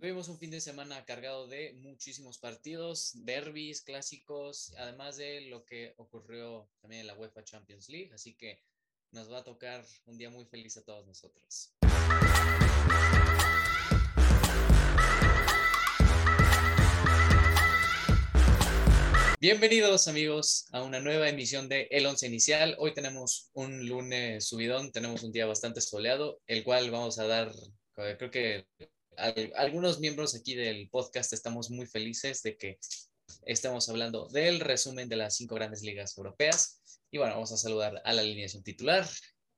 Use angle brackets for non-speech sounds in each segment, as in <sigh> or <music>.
Tuvimos un fin de semana cargado de muchísimos partidos, derbis, clásicos, además de lo que ocurrió también en la UEFA Champions League, así que nos va a tocar un día muy feliz a todos nosotros. Bienvenidos amigos a una nueva emisión de El Once Inicial. Hoy tenemos un lunes subidón, tenemos un día bastante soleado, el cual vamos a dar, eh, creo que algunos miembros aquí del podcast estamos muy felices de que estemos hablando del resumen de las cinco grandes ligas europeas. Y bueno, vamos a saludar a la alineación titular.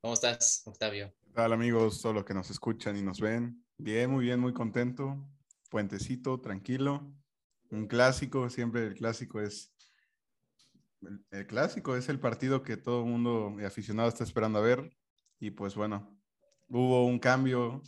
¿Cómo estás, Octavio? ¿Qué tal amigos? Todos los que nos escuchan y nos ven. Bien, muy bien, muy contento. Puentecito, tranquilo. Un clásico, siempre el clásico es el, clásico es el partido que todo el mundo aficionado está esperando a ver. Y pues bueno, hubo un cambio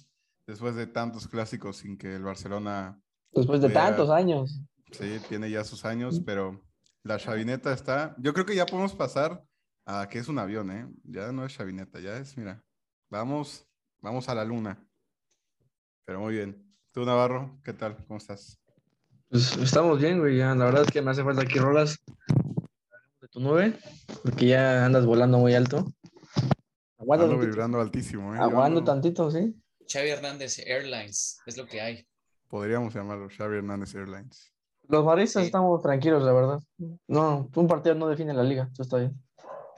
después de tantos clásicos sin que el Barcelona. Después de tantos años. Sí, tiene ya sus años, pero la chavineta está. Yo creo que ya podemos pasar a que es un avión, ¿eh? Ya no es chavineta, ya es, mira, vamos, vamos a la luna. Pero muy bien. Tú, Navarro, ¿qué tal? ¿Cómo estás? Pues estamos bien, güey. Ya, la verdad es que me hace falta aquí rolas de tu nube, porque ya andas volando muy alto. Aguando vibrando altísimo, ¿eh? Aguando tantito, sí. Xavi Hernández Airlines, es lo que hay. Podríamos llamarlo Xavi Hernández Airlines. Los maristas estamos tranquilos, la verdad. No, un partido no define la liga, eso está bien.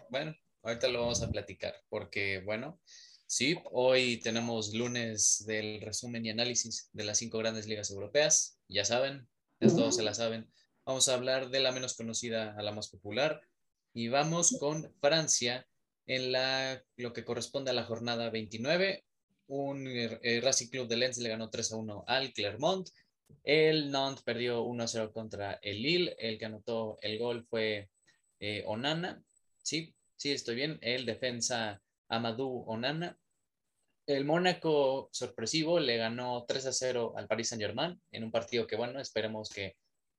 Bueno, ahorita lo vamos a platicar, porque bueno, sí, hoy tenemos lunes del resumen y análisis de las cinco grandes ligas europeas. Ya saben, todos se la saben. Vamos a hablar de la menos conocida a la más popular y vamos con Francia en la, lo que corresponde a la jornada 29. Un eh, Racing Club de Lens le ganó 3 a 1 al Clermont. El Nantes perdió 1 a 0 contra el Lille. El que anotó el gol fue eh, Onana. Sí, sí, estoy bien. El defensa Amadou Onana. El Mónaco sorpresivo le ganó 3 a 0 al Paris Saint Germain en un partido que, bueno, esperemos que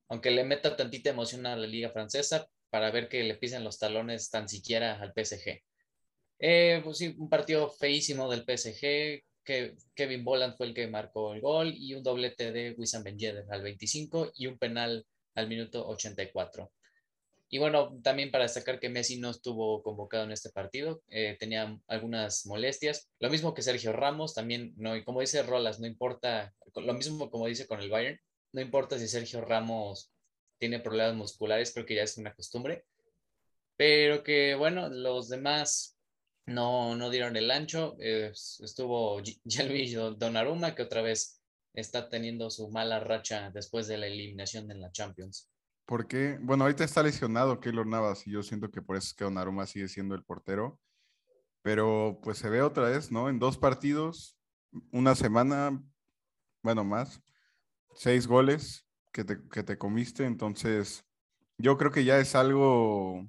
aunque le meta tantita emoción a la liga francesa para ver que le pisen los talones tan siquiera al PSG. Eh, pues sí, un partido feísimo del PSG, que Kevin Boland fue el que marcó el gol y un doblete de Wissam Ben Yedder al 25 y un penal al minuto 84. Y bueno, también para destacar que Messi no estuvo convocado en este partido, eh, tenía algunas molestias, lo mismo que Sergio Ramos, también, no, y como dice Rolas, no importa, lo mismo como dice con el Bayern, no importa si Sergio Ramos tiene problemas musculares, creo que ya es una costumbre, pero que bueno, los demás no, no dieron el ancho. estuvo Jelvis <laughs> Donnarumma, que otra vez está teniendo su mala racha después de la eliminación en la Champions. ¿Por qué? Bueno, ahorita está lesionado Keylor Navas y yo siento que por eso es que Donnarumma sigue siendo el portero. Pero pues se ve otra vez, ¿no? En dos partidos, una semana, bueno, más, seis goles que te, comiste, entonces yo creo que ya es algo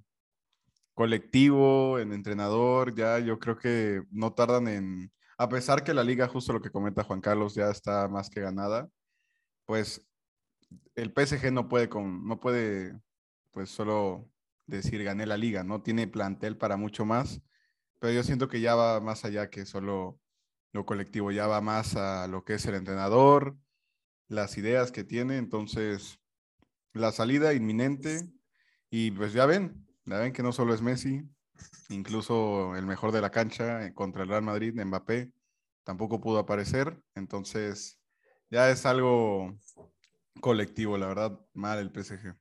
colectivo, en entrenador, ya yo creo que no tardan en, a pesar que la liga, justo lo que comenta Juan Carlos, ya está más que ganada, pues el PSG no puede, con, no puede pues solo decir gané la liga, no tiene plantel para mucho más, pero yo siento que ya va más allá que solo lo colectivo, ya va más a lo que es el entrenador, las ideas que tiene, entonces la salida inminente y pues ya ven, ya ven que no solo es Messi, incluso el mejor de la cancha eh, contra el Real Madrid, Mbappé, tampoco pudo aparecer, entonces ya es algo colectivo, la verdad, mal el PSG.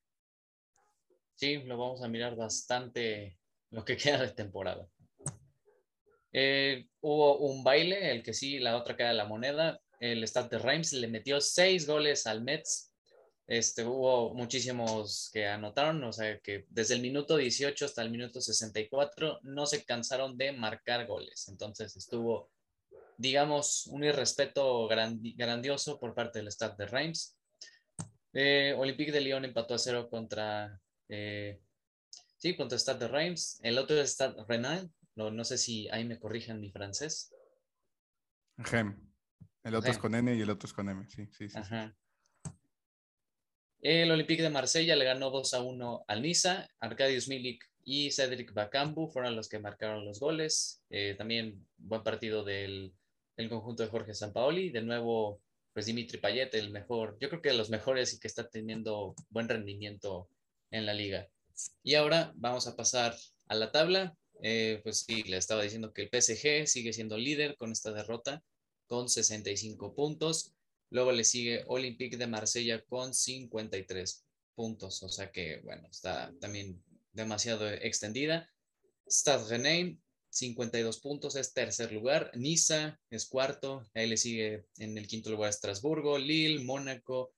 Sí, lo vamos a mirar bastante lo que <laughs> queda de temporada. Eh, hubo un baile, el que sí, la otra queda la moneda el Stade de Reims le metió seis goles al Mets. Este, hubo muchísimos que anotaron, o sea que desde el minuto 18 hasta el minuto 64 no se cansaron de marcar goles. Entonces estuvo, digamos, un irrespeto grandioso por parte del Stade de Reims. Eh, Olympique de Lyon empató a cero contra, eh, sí, contra Stade de Reims. El otro es Stade Renal, no, no sé si ahí me corrijan mi francés. Gem. El otro es con N y el otro es con M, sí, sí, sí. El Olympique de Marsella le ganó 2 a 1 al Niza. Arkadiusz Milik y Cedric Bakambu fueron los que marcaron los goles. Eh, también buen partido del, conjunto de Jorge Sampaoli. De nuevo, pues Dimitri Payet, el mejor, yo creo que de los mejores y que está teniendo buen rendimiento en la liga. Y ahora vamos a pasar a la tabla. Eh, pues sí, le estaba diciendo que el PSG sigue siendo líder con esta derrota con 65 puntos. Luego le sigue Olympique de Marsella con 53 puntos. O sea que, bueno, está también demasiado extendida. Stade Rennais, 52 puntos, es tercer lugar. Niza es cuarto. Ahí le sigue en el quinto lugar Estrasburgo, Lille, Mónaco,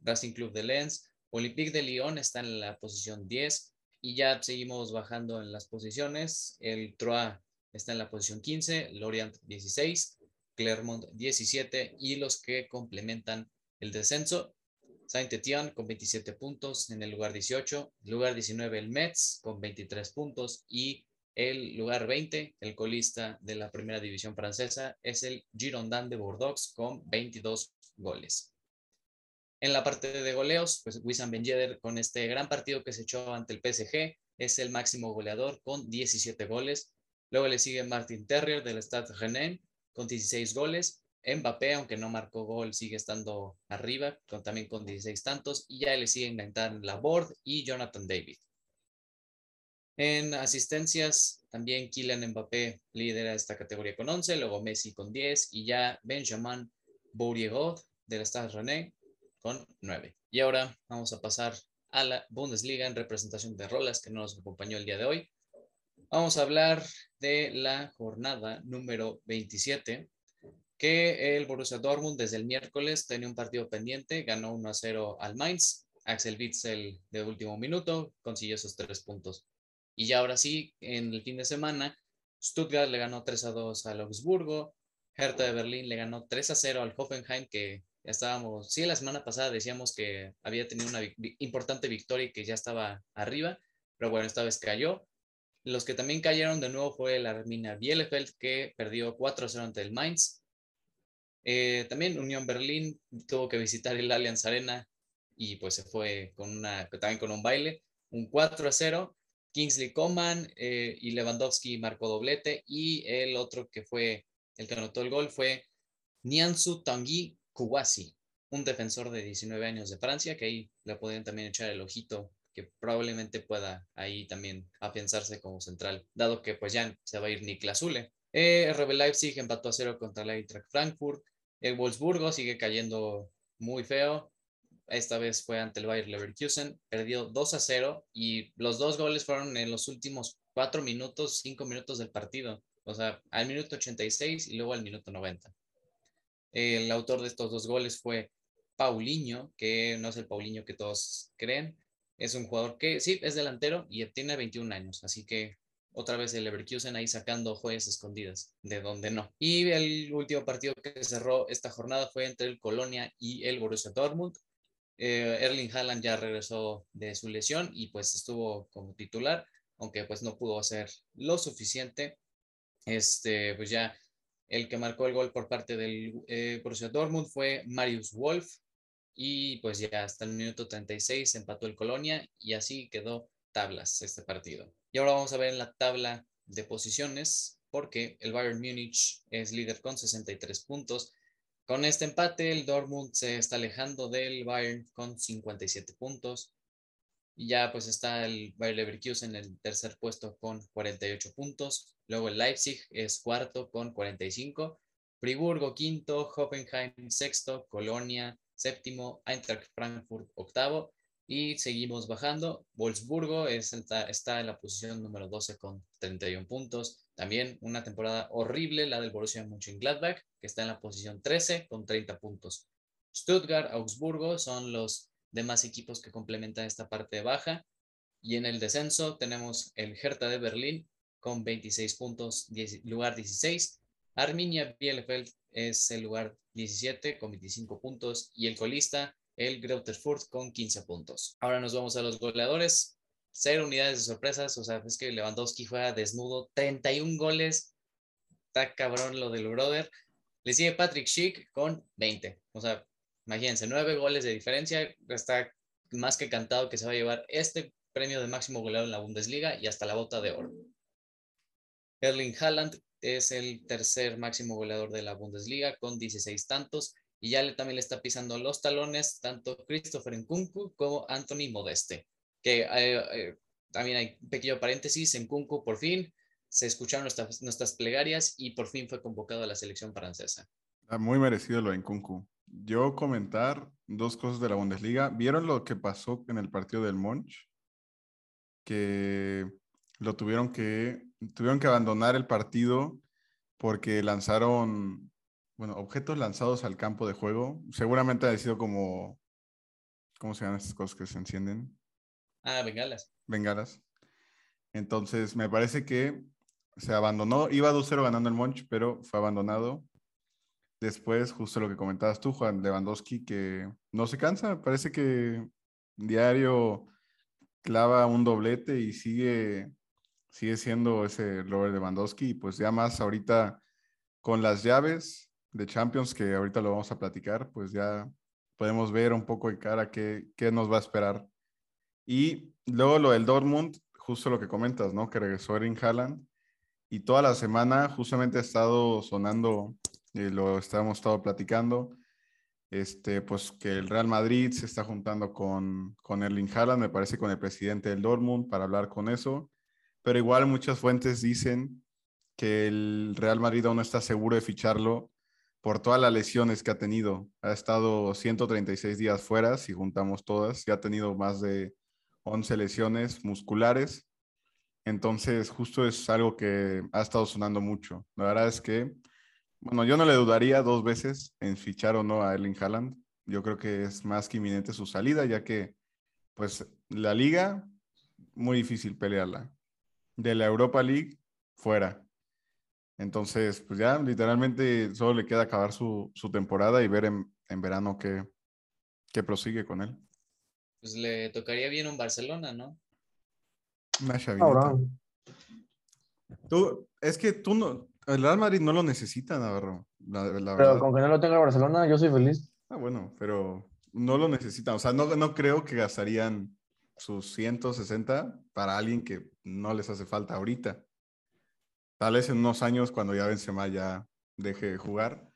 Racing Club de Lens. Olympique de Lyon está en la posición 10 y ya seguimos bajando en las posiciones. El Troyes está en la posición 15, Lorient 16, Clermont 17 y los que complementan el descenso. Saint-Étienne con 27 puntos en el lugar 18, lugar 19 el Metz con 23 puntos y el lugar 20, el colista de la primera división francesa, es el Girondin de Bordeaux con 22 goles. En la parte de goleos, pues Wissam Ben con este gran partido que se echó ante el PSG es el máximo goleador con 17 goles. Luego le sigue Martin Terrier del Stade Rennais con 16 goles. Mbappé, aunque no marcó gol, sigue estando arriba, con, también con 16 tantos. Y ya le siguen Nathan Laborde y Jonathan David. En asistencias, también Kylian Mbappé lidera esta categoría con 11, luego Messi con 10 y ya Benjamin Bouriegot del Stade Rennais con 9. Y ahora vamos a pasar a la Bundesliga en representación de Rolas, que no nos acompañó el día de hoy. Vamos a hablar de la jornada número 27, que el Borussia Dortmund desde el miércoles tenía un partido pendiente, ganó 1 a 0 al Mainz. Axel Witzel de último minuto consiguió esos tres puntos. Y ya ahora sí, en el fin de semana, Stuttgart le ganó 3 a 2 al Augsburgo, Hertha de Berlín le ganó 3 a 0 al Hoffenheim, que estábamos, sí, la semana pasada decíamos que había tenido una importante victoria y que ya estaba arriba, pero bueno, esta vez cayó. Los que también cayeron de nuevo fue la Arminia Bielefeld, que perdió 4-0 ante el Mainz. Eh, también Unión Berlín tuvo que visitar el Allianz Arena y pues se fue con una, también con un baile, un 4-0. Kingsley Coman eh, y Lewandowski marcó doblete y el otro que fue el que anotó el gol fue Niansu Tanguy Kouassi, un defensor de 19 años de Francia, que ahí le pueden también echar el ojito, que probablemente pueda ahí también afianzarse como central, dado que pues ya se va a ir Niklas Zule. Eh, RB Leipzig empató a cero contra el Eintracht Frankfurt. El Wolfsburgo sigue cayendo muy feo. Esta vez fue ante el Bayer Leverkusen. Perdió 2 a 0 y los dos goles fueron en los últimos 4 minutos, 5 minutos del partido. O sea, al minuto 86 y luego al minuto 90. El autor de estos dos goles fue Paulinho, que no es el Paulinho que todos creen. Es un jugador que sí, es delantero y tiene 21 años, así que otra vez el Leverkusen ahí sacando joyas escondidas, de donde no. Y el último partido que cerró esta jornada fue entre el Colonia y el Borussia Dortmund. Eh, Erling Haaland ya regresó de su lesión y pues estuvo como titular, aunque pues no pudo hacer lo suficiente. Este, pues ya el que marcó el gol por parte del eh, Borussia Dortmund fue Marius Wolf y pues ya hasta el minuto 36 empató el Colonia y así quedó tablas este partido. Y ahora vamos a ver en la tabla de posiciones porque el Bayern Múnich es líder con 63 puntos. Con este empate el Dortmund se está alejando del Bayern con 57 puntos. Y ya pues está el Bayer Leverkusen en el tercer puesto con 48 puntos. Luego el Leipzig es cuarto con 45. Friburgo quinto, Hoffenheim sexto, Colonia séptimo, Eintracht Frankfurt octavo. Y seguimos bajando. Wolfsburgo está, está en la posición número 12 con 31 puntos. También una temporada horrible, la del Borussia Mönchengladbach, que está en la posición 13 con 30 puntos. Stuttgart, Augsburgo son los demás equipos que complementan esta parte baja. Y en el descenso tenemos el Hertha de Berlín con 26 puntos, lugar 16. Arminia Bielefeld es el lugar 17 con 25 puntos y el colista, el Greuther con 15 puntos. Ahora nos vamos a los goleadores. Cero unidades de sorpresas, o sea, es que Lewandowski juega desnudo, 31 goles. Está cabrón lo del brother. Le sigue Patrick Schick con 20. O sea, imagínense, 9 goles de diferencia. Está más que cantado que se va a llevar este premio de máximo goleador en la Bundesliga y hasta la bota de oro. Erling Haaland es el tercer máximo goleador de la Bundesliga con 16 tantos y ya le, también le está pisando los talones tanto Christopher Nkunku como Anthony Modeste, que eh, eh, también hay un pequeño paréntesis, Nkunku por fin se escucharon nuestras, nuestras plegarias y por fin fue convocado a la selección francesa. Ah, muy merecido lo de Nkunku. Yo comentar dos cosas de la Bundesliga. ¿Vieron lo que pasó en el partido del Monch? Que lo tuvieron que, tuvieron que abandonar el partido porque lanzaron, bueno, objetos lanzados al campo de juego. Seguramente ha sido como, ¿cómo se llaman estas cosas que se encienden? Ah, bengalas. Bengalas. Entonces, me parece que se abandonó. Iba 2-0 ganando el Monch, pero fue abandonado. Después, justo lo que comentabas tú, Juan Lewandowski, que no se cansa. Parece que diario clava un doblete y sigue sigue siendo ese Robert Lewandowski y pues ya más ahorita con las llaves de Champions que ahorita lo vamos a platicar, pues ya podemos ver un poco de cara qué, qué nos va a esperar. Y luego lo del Dortmund, justo lo que comentas, ¿no? Que regresó Erin Haaland y toda la semana justamente ha estado sonando, y lo estamos estado platicando, este, pues que el Real Madrid se está juntando con, con Erling Haaland, me parece con el presidente del Dortmund para hablar con eso pero igual muchas fuentes dicen que el Real Madrid aún no está seguro de ficharlo por todas las lesiones que ha tenido. Ha estado 136 días fuera, si juntamos todas, y ha tenido más de 11 lesiones musculares. Entonces, justo es algo que ha estado sonando mucho. La verdad es que, bueno, yo no le dudaría dos veces en fichar o no a Erling Haaland. Yo creo que es más que inminente su salida, ya que, pues, la liga, muy difícil pelearla de la Europa League fuera. Entonces, pues ya literalmente solo le queda acabar su, temporada y ver en, verano qué, qué, prosigue con él. Pues le tocaría bien un Barcelona, ¿no? Una chavineta. Tú, es que tú no, el Real Madrid no lo necesita, Navarro. pero con que no lo tenga Barcelona, yo soy feliz. Ah, bueno, pero no lo necesitan. O sea, no, no creo que gastarían sus 160 para alguien que no les hace falta ahorita. Tal vez en unos años, cuando ya Benzema ya deje de jugar,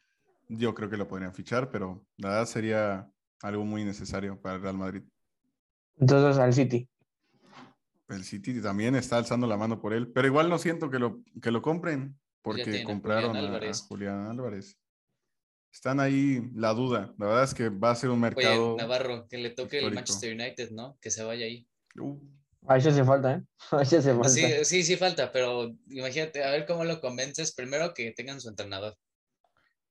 yo creo que lo podrían fichar, pero la verdad sería algo muy necesario para el Real Madrid. Entonces, al City. El City también está alzando la mano por él, pero igual no siento que lo, que lo compren, porque compraron a Julián Álvarez están ahí la duda. La verdad es que va a ser un mercado. Navarro, que le toque el Manchester United, ¿no? Que se vaya ahí. Uh. Ahí sí hace falta, ¿eh? <laughs> Ahí sí hace falta. Sí, sí, sí falta, pero imagínate, a ver cómo lo convences. Primero que tengan su entrenador.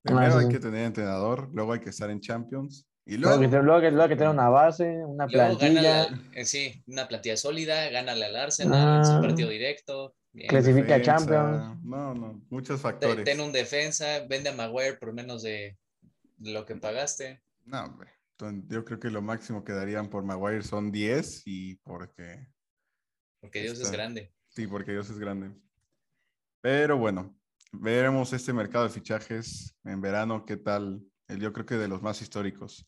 Primero ah, hay que tener entrenador, luego hay que estar en Champions. Y luego, luego, que, luego que tener una base, una plantilla. Eh, sí, una plantilla sólida, gánale al Arsenal, su ah. partido directo. Clasifica a Champions. No, no, muchos factores. Ten un defensa, vende a Maguire por menos de, lo que pagaste. No, hombre. yo creo que lo máximo que darían por Maguire son 10 y porque... Porque Dios es grande. Sí, porque Dios es grande. Pero bueno, veremos este mercado de fichajes en verano, qué tal. Yo creo que de los más históricos.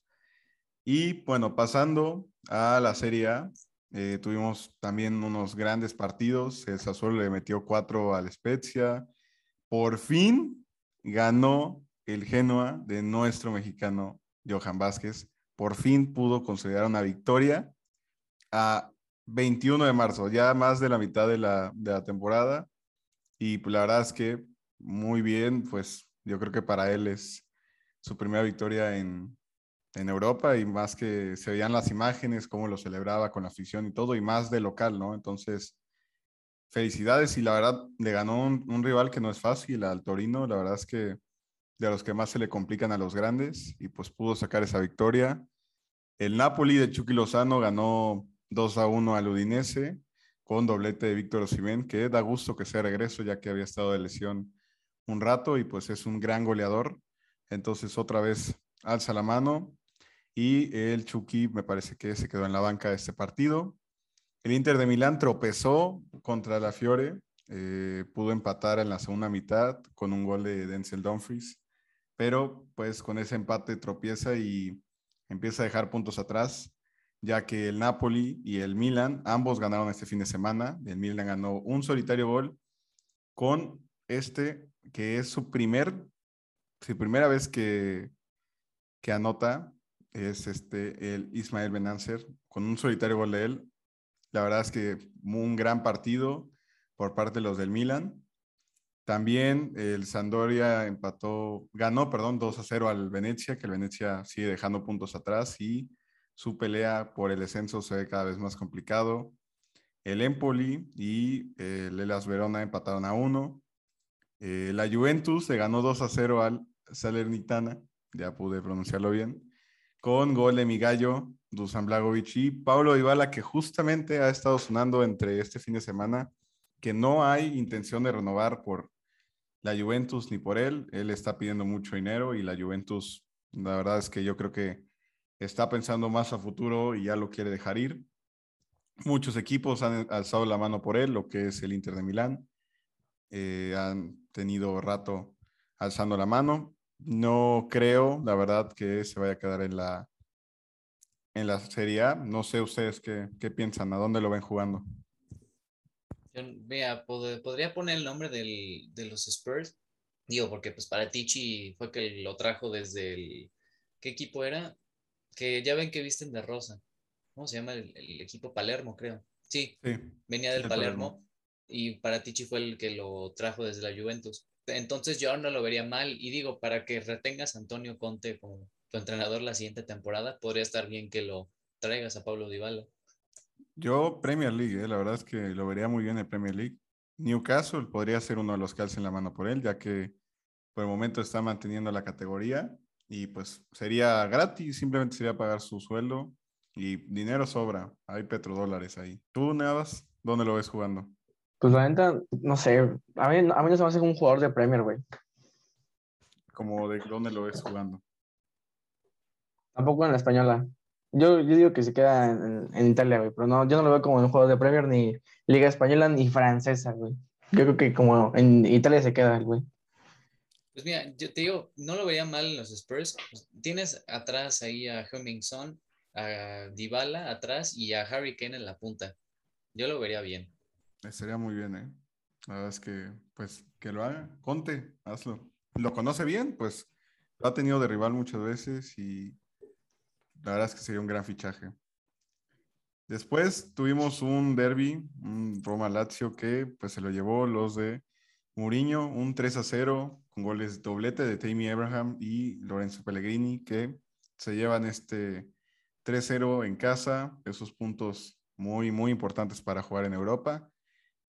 Y bueno, pasando a la Serie A, eh, tuvimos también unos grandes partidos. El Sassuolo le metió cuatro al Spezia. Por fin ganó el Genoa de nuestro mexicano Johan Vázquez. Por fin pudo consolidar una victoria a 21 de marzo, ya más de la mitad de la, de la temporada. Y pues, la verdad es que muy bien, pues yo creo que para él es su primera victoria en, en Europa y más que se veían las imágenes, cómo lo celebraba con la afición y todo, y más de local, ¿no? Entonces, felicidades y la verdad le ganó un, rival que no es fácil, al Torino, la verdad es que de los que más se le complican a los grandes y pues pudo sacar esa victoria. El Napoli de Chucky Lozano ganó 2 a 1 al Udinese con doblete de Víctor Osimhen, que da gusto que sea regreso ya que había estado de lesión un rato y pues es un gran goleador. Entonces otra vez alza la mano y el Chucky me parece que se quedó en la banca de este partido. El Inter de Milán tropezó contra la Fiore, eh, pudo empatar en la segunda mitad con un gol de Denzel Dumfries, pero pues con ese empate tropieza y empieza a dejar puntos atrás, ya que el Napoli y el Milan ambos ganaron este fin de semana. El Milan ganó un solitario gol con este que es su primer, su primera vez que que anota es este, el Ismael Benancer, con un solitario gol de él. La verdad es que un gran partido por parte de los del Milan. También el Sandoria empató, ganó, perdón, 2 a 0 al Venecia, que el Venecia sigue dejando puntos atrás y su pelea por el descenso se ve cada vez más complicado. El Empoli y el Elas Verona empataron a 1. Eh, la Juventus se ganó 2 a 0 al Salernitana, ya pude pronunciarlo bien con gol de mi gallo, Dusan Blagovic y Pablo Ibala, que justamente ha estado sonando entre este fin de semana, que no hay intención de renovar por la Juventus ni por él. Él está pidiendo mucho dinero y la Juventus, la verdad es que yo creo que está pensando más a futuro y ya lo quiere dejar ir. Muchos equipos han alzado la mano por él, lo que es el Inter de Milán. Eh, han tenido rato alzando la mano. No creo, la verdad, que se vaya a quedar en la, en la Serie A. No sé ustedes qué, qué piensan, a dónde lo ven jugando. vea, podría poner el nombre del, de los Spurs. Digo, porque pues para Tichi fue que lo trajo desde el... ¿Qué equipo era? Que ya ven que visten de rosa. ¿Cómo se llama? El, equipo Palermo, creo. Sí, venía del Palermo, y para Tichi fue el que lo trajo desde la Juventus. Entonces yo no lo vería mal y digo, para que retengas a Antonio Conte como tu entrenador la siguiente temporada, podría estar bien que lo traigas a Pablo Dybala. Yo Premier League, eh, la verdad es que lo vería muy bien en Premier League. Newcastle podría ser uno de los que alcen la mano por él, ya que por el momento está manteniendo la categoría y pues sería gratis, simplemente sería pagar su sueldo y dinero sobra, hay petrodólares ahí. ¿Tú, Nevas, dónde lo ves jugando? Pues la neta, no sé. A mí, a mí no se me hace como un jugador de Premier, güey. ¿Como de dónde lo ves jugando? Tampoco en la española. Yo, yo digo que se queda en, en, Italia, güey. Pero no, yo no lo veo como un jugador de Premier, ni Liga Española, ni francesa, güey. Yo creo que como en Italia se queda, güey. Pues mira, yo te digo, no lo veía mal en los Spurs. Tienes atrás ahí a Humming a Dybala atrás y a Harry Kane en la punta. Yo lo vería bien. Sería muy bien, ¿eh? La verdad es que, pues, que lo haga. Conte, hazlo. Lo conoce bien, pues, lo ha tenido de rival muchas veces y la verdad es que sería un gran fichaje. Después tuvimos un derby, un Roma-Lazio que, pues, se lo llevó los de Mourinho, un 3 a 0 con goles doblete de Tammy Abraham y Lorenzo Pellegrini que se llevan este 3-0 en casa, esos puntos muy, muy importantes para jugar en Europa.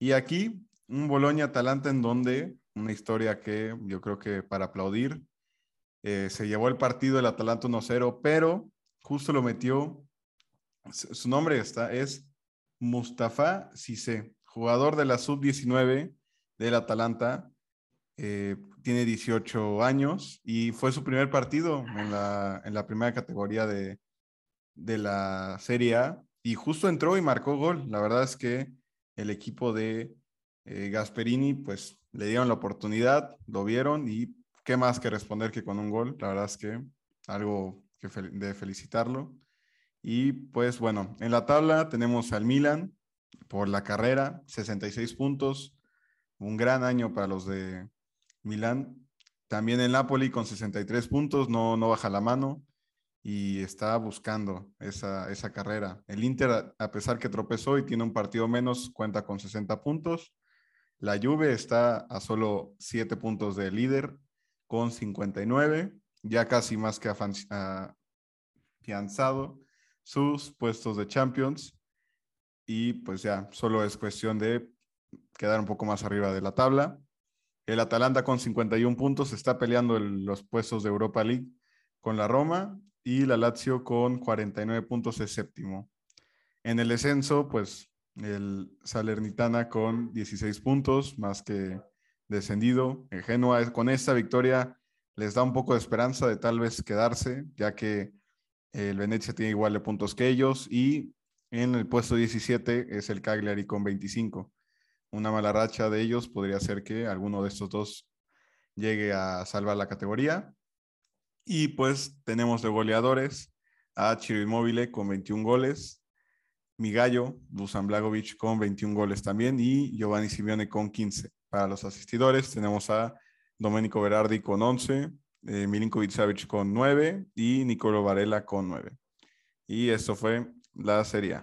Y aquí, un Boloña-Atalanta en donde una historia que yo creo que para aplaudir, eh, se llevó el partido del Atalanta 1-0, pero justo lo metió, su nombre está, es Mustafa Cissé, jugador de la sub-19 del Atalanta, eh, tiene 18 años y fue su primer partido en la, en la primera categoría de, de la Serie A y justo entró y marcó gol. La verdad es que el equipo de eh, Gasperini, pues le dieron la oportunidad, lo vieron y qué más que responder que con un gol. La verdad es que algo de felicitarlo. Y pues bueno, en la tabla tenemos al Milan por la carrera, 66 puntos, un gran año para los de Milán. También el Napoli con 63 puntos, no, no baja la mano y está buscando esa, esa carrera. El Inter, a pesar que tropezó y tiene un partido menos, cuenta con 60 puntos. La Juve está a solo 7 puntos de líder con 59, ya casi más que afianzado sus puestos de Champions y pues ya solo es cuestión de quedar un poco más arriba de la tabla. El Atalanta con 51 puntos está peleando los puestos de Europa League con la Roma y la Lazio con 49 puntos es séptimo. En el descenso, pues el Salernitana con 16 puntos, más que descendido. El Genoa con esta victoria les da un poco de esperanza de tal vez quedarse, ya que el Venecia tiene igual de puntos que ellos y en el puesto 17 es el Cagliari con 25. Una mala racha de ellos podría ser que alguno de estos dos llegue a salvar la categoría. Y pues tenemos de goleadores a Chiro Immobile con 21 goles, Migallo, Dusan Blagovic con 21 goles también y Giovanni Simeone con 15. Para los asistidores tenemos a Domenico Berardi con 11, eh, Milinkovic Savic con 9 y Nicolo Varela con 9. Y esto fue la Serie.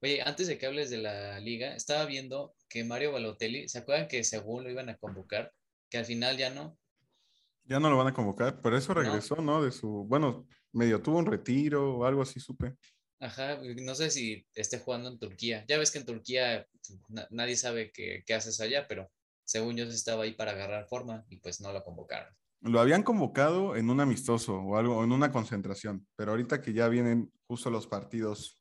Oye, antes de que hables de la liga, estaba viendo que Mario Balotelli, ¿se acuerdan que según lo iban a convocar? Que al final ya no. Ya no lo van a convocar, pero eso regresó, ¿no? De su, bueno, medio tuvo un retiro o algo así, supe. Ajá, no sé si esté jugando en Turquía. Ya ves que en Turquía na- nadie sabe qué, qué haces allá, pero según yo estaba ahí para agarrar forma y pues no lo convocaron. Lo habían convocado en un amistoso o algo, en una concentración, pero ahorita que ya vienen justo los partidos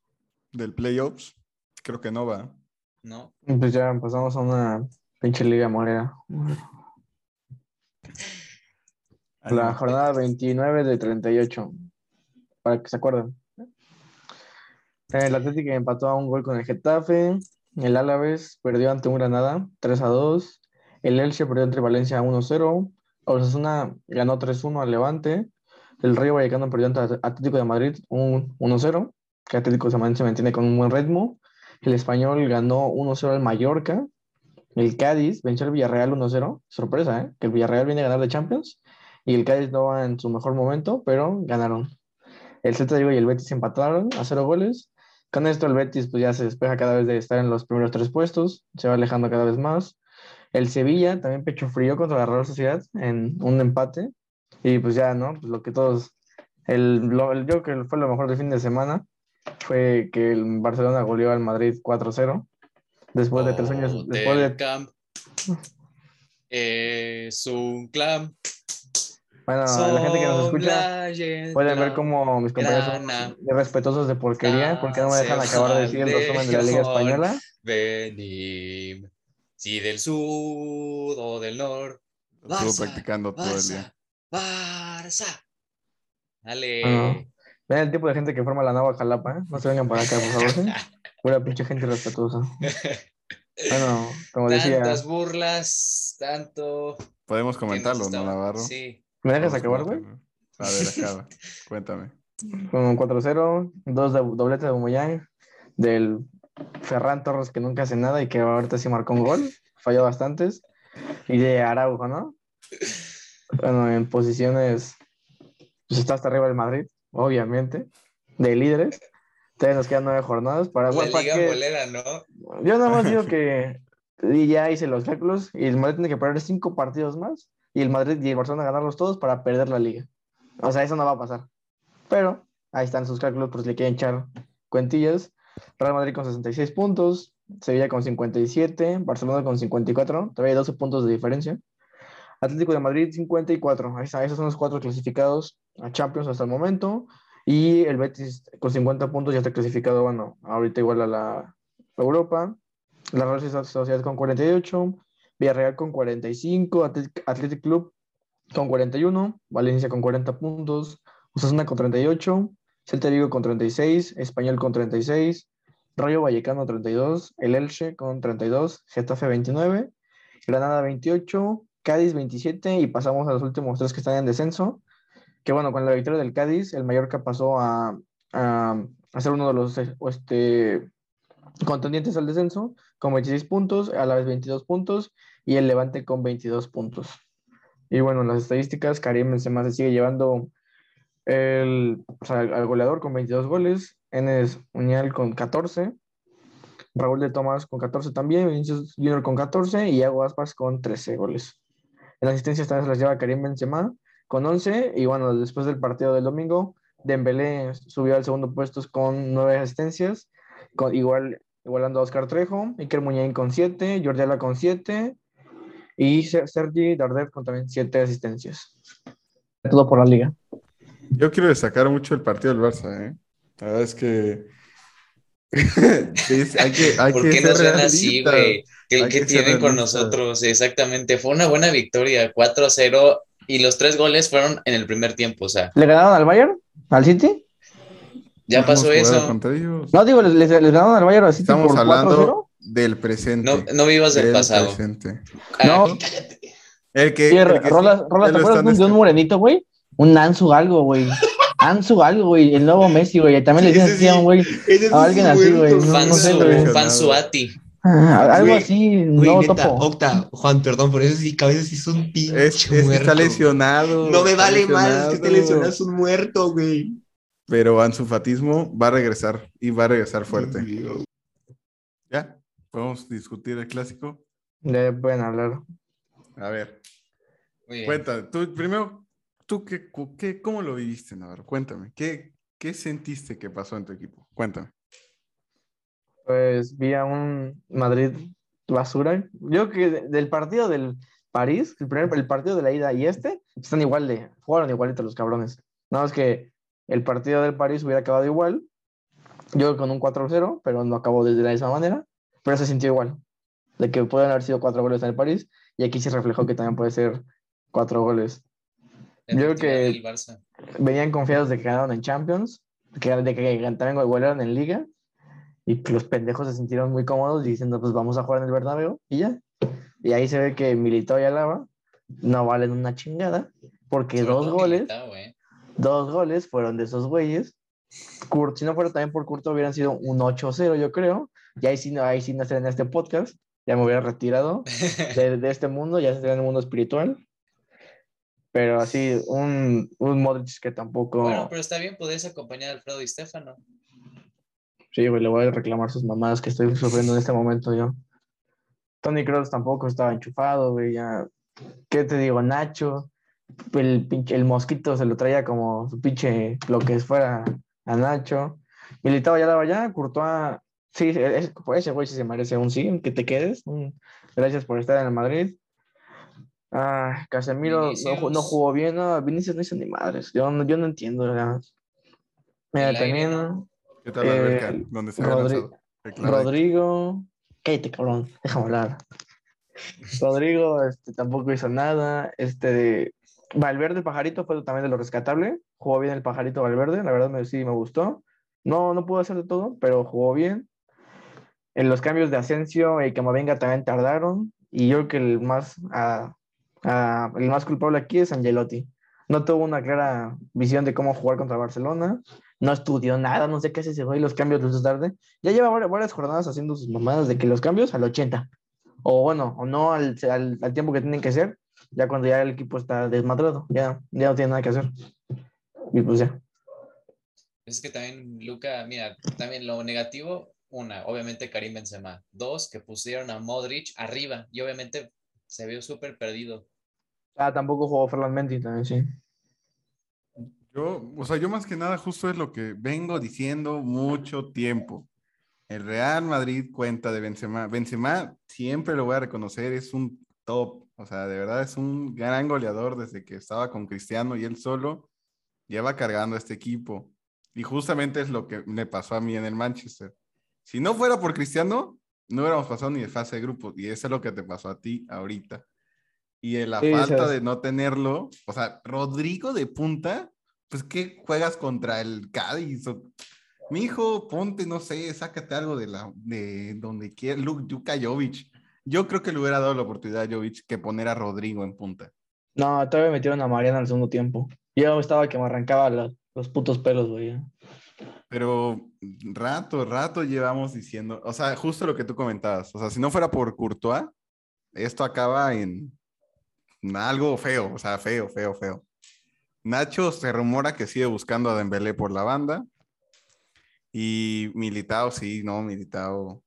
del playoffs, creo que no va. ¿No? Pues ya pasamos a una pinche liga morera. <laughs> La jornada 29 de 38. Para que se acuerden. El Atlético empató a un gol con el Getafe. El Álaves perdió ante un Granada 3 a 2. El Elche perdió entre Valencia 1-0. Osasuna ganó 3-1 al Levante. El Rayo Vallecano perdió ante Atlético de Madrid un 1-0. Que Atlético de Madrid se mantiene con un buen ritmo. El Español ganó 1-0 al Mallorca. El Cádiz venció al Villarreal 1-0. Sorpresa, ¿eh? Que el Villarreal viene a ganar de Champions. Y el Cádiz no va en su mejor momento, pero ganaron. El Celta y el Betis empataron a cero goles. Con esto el Betis pues ya se despeja cada vez de estar en los primeros tres puestos, se va alejando cada vez más. El Sevilla también pecho frío contra la Real Sociedad en un empate. Y pues ya, ¿no? Pues lo que todos, el, lo, el- yo creo que fue lo mejor del fin de semana fue que el Barcelona goleó al Madrid 4-0. Después de tres años, después Hotel de Camp. Es un clan. Bueno, la gente que nos escucha pueden ver cómo cómo mis compañeros son respetuosos de porquería, porque no me dejan acabar de decir el resumen de la Liga. Española. Venim. Si del sur o del norte. Estuvo Barça, practicando todo el día. Barça. Dale. Bueno, Vean el tipo de gente que forma la nueva Jalapa, ¿eh? No se vengan para acá, por favor. ¿sí? <laughs> Pura pinche gente respetuosa. Bueno, como decía, Tantas burlas, tanto. Podemos comentarlo, ¿no, Navarro? Sí. ¿Me dejas acabar, güey? A ver, acaba. <laughs> Cuéntame. Con 4-0, dos de doblete de Bumoyang, del Ferran Torres que nunca hace nada y que ahorita sí marcó un gol, falló bastantes, y de Araujo, ¿no? Bueno, en posiciones, pues está hasta arriba el Madrid, obviamente, de líderes. Todavía nos quedan nueve jornadas para, La bueno, para liga que- bolera, ¿no? Yo nada más digo que y ya hice los cálculos y el Madrid tiene que perder cinco partidos más y el Madrid y el Barcelona ganarlos todos para perder la liga. O sea, eso no va a pasar. Pero ahí están sus cálculos, pues le quieren echar cuentillas. Real Madrid con 66 puntos, Sevilla con 57, Barcelona con 54, todavía hay 12 puntos de diferencia. Atlético de Madrid 54, ahí está, esos son los cuatro clasificados a Champions hasta el momento. Y el Betis con 50 puntos ya está clasificado, bueno, ahorita igual a la Europa. La Real Sociedad con 48, Villarreal con 45, Athletic, Club con 41, Valencia con 40 puntos, Osasuna con 38, Celta Vigo con 36, Español con 36, Rayo Vallecano 32, el Elche con 32, Getafe 29, Granada 28, Cádiz 27 y pasamos a los últimos tres que están en descenso. Que bueno, con la victoria del Cádiz, el Mallorca pasó a, a, a ser uno de los este, contendientes al descenso con 26 puntos, a la vez 22 puntos y el Levante con 22 puntos. Y bueno, en las estadísticas, Karim Benzema se sigue llevando el, al, goleador con 22 goles, Enes Uñal con 14, Raúl de Tomás con 14 también, Vinicius Junior con 14 y Iago Aspas con 13 goles. En asistencias también se las lleva Karim Benzema con 11 y bueno, después del partido del domingo, Dembélé subió al segundo puesto con 9 asistencias, con, igual, igualando a Oscar Trejo, Iker Muñain con 7, Jordi Alba con 7 y Ser- Sergi Darder con también 7 asistencias. Todo por la liga. Yo quiero destacar mucho el partido del Barça, ¿eh? La verdad es que. <laughs> Hay que, hay ¿Por que qué no suena así, güey? ¿Qué, tienen con nosotros? Exactamente. Fue una buena victoria, 4-0, y los tres goles fueron en el primer tiempo. O sea, ¿Le ganaron al Bayern? ¿Al City? Ya pasó eso. No, digo, les, les- les ganaron al Bayern City Estamos por 4-0. hablando del presente. No, no vivas del del pasado. presente. No. El que, Sí, el que sí, Rolas, Rolas, ya ¿te acuerdas de un, de un morenito, güey? Un Ansu algo, güey. Ansu algo, güey. El nuevo Messi, güey. También le Sí, así un sí. güey. A alguien así, un güey. Fansuati. Ah, algo Güey, así, Güey, no neta, topo. Octa, Juan, perdón, por eso sí, cabeza sí es un pinche Es, es que está lesionado. No me vale más, es que este lesionado. lesionado es un muerto, güey. Pero ansufatismo va a regresar y va a regresar fuerte. ¿Ya? ¿Podemos discutir el clásico? Le pueden hablar. A ver, cuéntame. Tú, primero, ¿tú qué, qué, cómo lo viviste, Navarro? Cuéntame. ¿Qué, ¿Qué sentiste que pasó en tu equipo? Cuéntame. Pues vi a un Madrid basura. Yo creo que de- del partido del París, el, primer, el partido de la ida y este, están igual de, jugaron igualitos los cabrones. Nada más que el partido del París hubiera acabado igual. Yo con un 4-0, pero no acabó de la misma manera. Pero se sintió igual. De que pueden haber sido cuatro goles en el París. Y aquí se reflejó que también puede ser cuatro goles. Yo creo que- venían confiados de que ganaron en Champions, que, de que también golearon en Liga, y los pendejos se sintieron muy cómodos diciendo, pues vamos a jugar en el Bernabéu, y ya. Y ahí se ve que Militao y Alaba no valen una chingada, porque dos goles, Militao, eh. Dos goles fueron de esos güeyes. Kurt, si no fuera también por Curto, hubieran sido un 8-0, yo creo. Y ahí sí, no- ahí sí no en este podcast, ya me hubiera retirado <laughs> de, de este mundo, ya estaría en el mundo espiritual. Pero así, un, un Modric que tampoco... Bueno, pero está bien, podés acompañar a Alfredo y Stefano. Sí, güey, le voy a reclamar sus mamadas que estoy sufriendo en este momento yo. Tony Kroos tampoco estaba enchufado, güey, ya. ¿Qué te digo? Nacho, el pinche, el mosquito se lo traía como su pinche, lo que fuera a Nacho. Militaba ya daba ya, Courtois, sí, es- ese güey sí se merece un sí, que te quedes. un- gracias por estar en el Madrid. Ah, Casemiro no, no jugó bien, no, Vinicius no hizo ni madres. Yo no, yo no entiendo, la- Mira, El aire, también. ¿Qué tal la Eh? ¿Dónde se Rodri-. Rodrigo, cállate, cabrón, déjame hablar. <laughs> Rodrigo este, tampoco hizo nada. Este de Valverde, el pajarito, fue también de lo rescatable. Jugó bien el pajarito Valverde, la verdad me, sí me gustó. No, no pudo hacer de todo, pero jugó bien. En los cambios de Asensio y Camavinga también tardaron. Y yo creo que el más, ah, ah, el más culpable aquí es Angelotti. No tuvo una clara visión de cómo jugar contra Barcelona. No estudió nada, no sé qué hace ese güey, los cambios de tarde. Ya lleva varias jornadas haciendo sus mamadas de que los cambios al 80. O bueno, o no al, al, al tiempo que tienen que ser, ya cuando ya el equipo está desmadrado, ya, ya no tiene nada que hacer. Y pues ya. Es que también, Luca, mira, también lo negativo, una, obviamente Karim Benzema. Dos, que pusieron a Modric arriba y obviamente se vio súper perdido. Ah, tampoco jugó Ferland Mendy también, sí. Yo, o sea, yo más que nada justo es lo que vengo diciendo mucho tiempo. El Real Madrid cuenta de Benzema. Benzema siempre lo voy a reconocer, es un top, o sea, de verdad es un gran goleador desde que estaba con Cristiano y él solo lleva cargando a este equipo. Y justamente es lo que me pasó a mí en el Manchester. Si no fuera por Cristiano, no hubiéramos pasado ni de fase de grupos. Y eso es lo que te pasó a ti ahorita. Y en la Sí, falta sabes. de no tenerlo, o sea, Rodrigo de punta, pues ¿qué juegas contra el Cádiz? O- Mi hijo, ponte, no sé, sácate algo de la de donde quiera. Lu- Luka Jovic. Yo creo que le hubiera dado la oportunidad a Jovic que poner a Rodrigo en punta. No, todavía metieron a Mariana al segundo tiempo. Yo estaba que me arrancaba la- los putos pelos, güey. Pero rato, rato llevamos diciendo, o sea, justo lo que tú comentabas, o sea, si no fuera por Courtois, esto acaba en algo feo, o sea, feo, feo, feo. Nacho se rumora que sigue buscando a Dembélé por la banda y Militao, sí, no, Militao,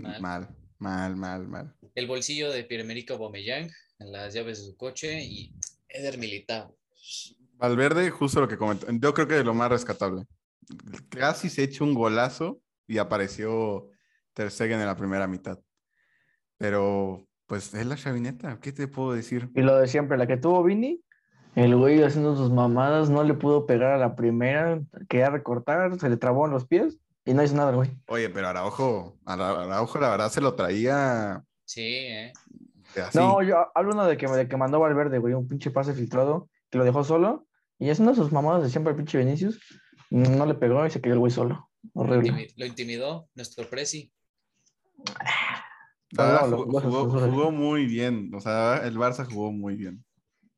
Mal. mal, mal, mal, mal. El bolsillo de Pierre-Emerick Aubameyang en las llaves de su coche y Eder Militao. Valverde, justo lo que comentó, yo creo que de lo más rescatable. Casi se echó un golazo y apareció Ter Stegen en la primera mitad. Pero, pues, es la chavineta, ¿qué te puedo decir? Y lo de siempre, la que tuvo Vini, el güey haciendo sus mamadas, no le pudo pegar a la primera, quería recortar, se le trabó en los pies y no hizo nada, el güey. Oye, pero Araujo, Ara- Araujo la verdad se lo traía Sí, ¿eh? de así. No, yo hablo uno de que, de que mandó Valverde, güey, un pinche pase filtrado, que lo dejó solo, y haciendo sus mamadas de siempre el pinche Vinicius, no le pegó y se quedó el güey solo. Lo, Horrible. lo intimidó nuestro Prezi. La verdad, jugó, lo- jugó- lo- jugó muy bien, o sea, el Barça jugó muy bien.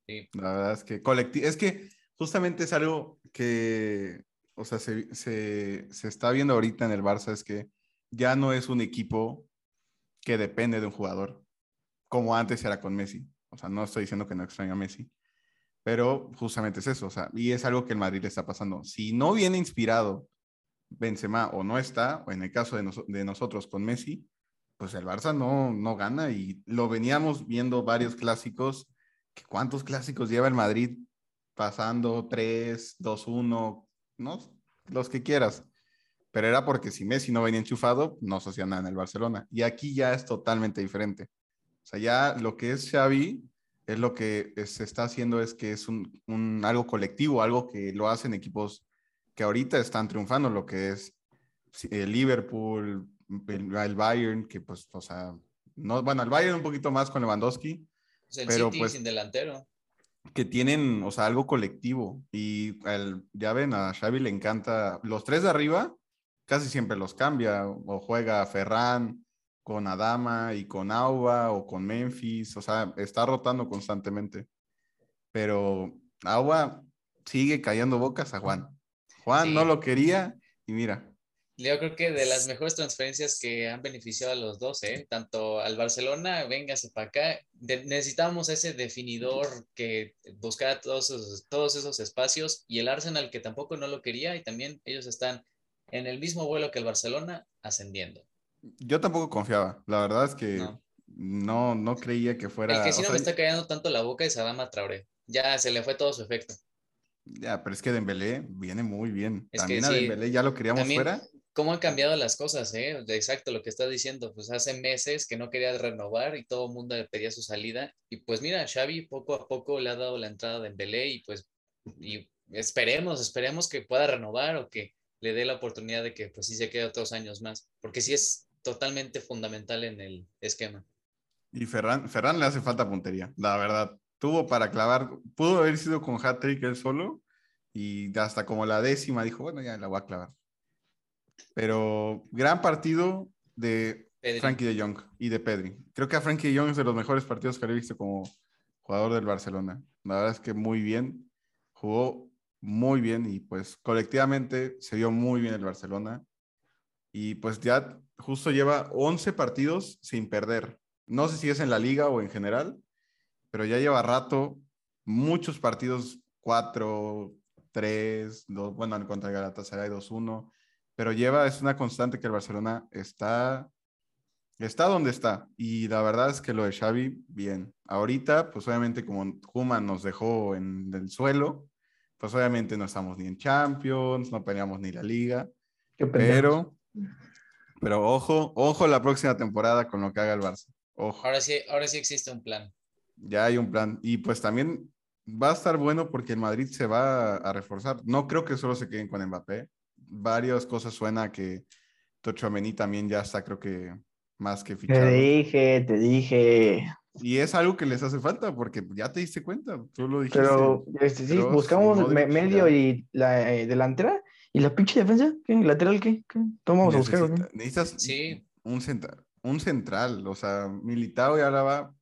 Sí. La verdad es que colectivo, es que justamente es algo que, o sea, se, se, se está viendo ahorita en el Barça, es que ya no es un equipo que depende de un jugador, como antes era con Messi. O sea, no estoy diciendo que no extraño a Messi, pero justamente es eso. O sea, y es algo que el Madrid le está pasando. Si no viene inspirado Benzema o no está, o en el caso de, nos- de nosotros con Messi, pues el Barça no, no gana y lo veníamos viendo varios clásicos. que ¿Cuántos clásicos lleva el Madrid pasando? 3, 2, 1, ¿no? Los que quieras. Pero era porque si Messi no venía enchufado, no se hacía nada en el Barcelona. Y aquí ya es totalmente diferente. O sea, ya lo que es Xavi es lo que se está haciendo es que es un, un- algo colectivo, algo que lo hacen equipos que ahorita están triunfando, lo que es el Liverpool, el, el Bayern, que pues, o sea, no, bueno, el Bayern un poquito más con Lewandowski, Pues el Pero, City pues, sin delantero. que tienen, o sea, algo colectivo. Y el- ya ven, a Xavi le encanta, los tres de arriba casi siempre los cambia, o juega Ferran con Adama y con Auba o con Memphis, o sea, está rotando constantemente. Pero Auba sigue callando bocas a Juan. Juan Sí. no lo quería y mira, Yo creo que de las mejores transferencias que han beneficiado a los dos, ¿eh? tanto al Barcelona, véngase para acá. De- necesitamos ese definidor que buscara todos esos, todos esos espacios y el Arsenal que tampoco no lo quería y también ellos están en el mismo vuelo que el Barcelona ascendiendo. yo tampoco confiaba. La verdad es que No. no, no, creía que fuera. el que sí no sea, me está callando tanto la boca es Adama Traoré. Ya se le fue todo su efecto. Ya, pero es que Dembélé viene muy bien. Es que También a sí. Dembélé ya lo queríamos También- fuera. ¿Cómo han cambiado las cosas, eh? Exacto, lo que estás diciendo. Pues hace meses que no quería renovar y todo el mundo le pedía su salida. Y pues mira, Xavi poco a poco le ha dado la entrada de Embelé y pues y esperemos, esperemos que pueda renovar o que le dé la oportunidad de que pues sí se quede otros años más. Porque sí es totalmente fundamental en el esquema. Y Ferran, Ferran le hace falta puntería, la verdad. Tuvo para clavar, pudo haber sido con hat-trick él solo y hasta como la décima dijo, bueno, ya la voy a clavar. Pero gran partido de Pedri. Frankie de Jong y de Pedri. Creo que a Frankie de Jong es de los mejores partidos que he visto como jugador del Barcelona. La verdad es que muy bien, jugó muy bien y pues colectivamente se vio muy bien el Barcelona. Y pues ya justo lleva 11 partidos sin perder. No sé si es en la liga o en general, pero ya lleva rato muchos partidos, 4, 3, 2, bueno, en contra de Galatasaray 2-1, pero lleva, es una constante que el Barcelona está, está donde está. Y la verdad es que lo de Xavi, bien. Ahorita, pues obviamente como Kuman nos dejó en el suelo, pues obviamente no estamos ni en Champions, no peleamos ni la liga, pero, pero ojo, ojo la próxima temporada con lo que haga el Barça. Ojo, Ahora sí, ahora sí existe un plan. ya hay un plan. Y pues también va a estar bueno porque el Madrid se va a, a reforzar. No creo que solo se queden con Mbappé. Varias cosas suena que Tochomení también ya está, creo que más que Te fichado. dije, te dije. Y es algo que les hace falta porque ya te diste cuenta, tú lo dijiste. Pero este, sí, buscamos me- medio y la eh, delantera y la pinche defensa. ¿Qué? ¿Lateral qué? ¿Qué? ¿Cómo vamos a buscar? Necesitas Sí. un, central, un central, o sea, Militao y Álava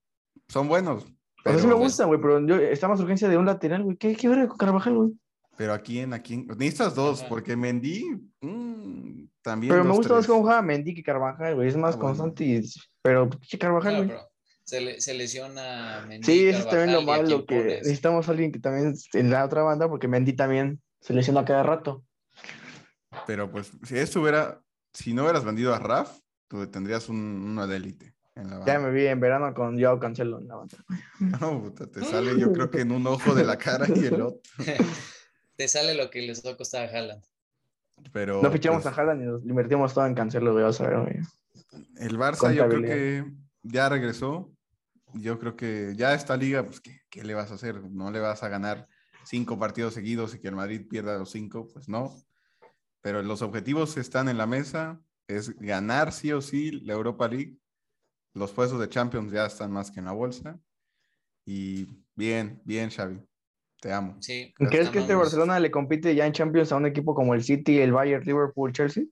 son buenos. O sea, Pero, sí me gusta, güey, pero yo, está más urgencia de un lateral, güey. ¿Qué, qué verga con Carvajal, güey? pero aquí en aquí en- necesitas dos, Ajá. porque Mendy mm, también. Pero me gusta más cómo juega Mendy que Carvajal, güey. Es más Ah, bueno. constante y... Pero pinche Carvajal, güey. Se, le- se lesiona Mendy, Sí, eso es también lo Carvajal, ¿y a malo, que pones? necesitamos a alguien que también en la otra banda, porque Mendy también se lesiona cada rato. Pero pues, si esto hubiera, si no hubieras vendido a Raf, tú tendrías un, uno de élite en la Ya me vi en verano con Joao Cancelo en la banda. <laughs> No, puta, te <laughs> sale yo creo que en un ojo de la cara y el otro. <laughs> Te sale lo que les va a costar a Haaland. Pero No fichamos pues, a Haaland y nos invertimos todo en Cancelo, güey. Vas a ver, güey. el Barça yo creo que ya regresó. Yo creo que ya esta liga, pues, ¿qué, qué le vas a hacer? No le vas a ganar cinco partidos seguidos y que el Madrid pierda los cinco, pues no. Pero los objetivos están en la mesa, es ganar sí o sí la Europa League. Los puestos de Champions ya están más que en la bolsa. Y bien, bien, Xavi. Te amo. Sí. ¿Crees que este. Barcelona le compite ya en Champions a un equipo como el City, el Bayern, Liverpool, Chelsea?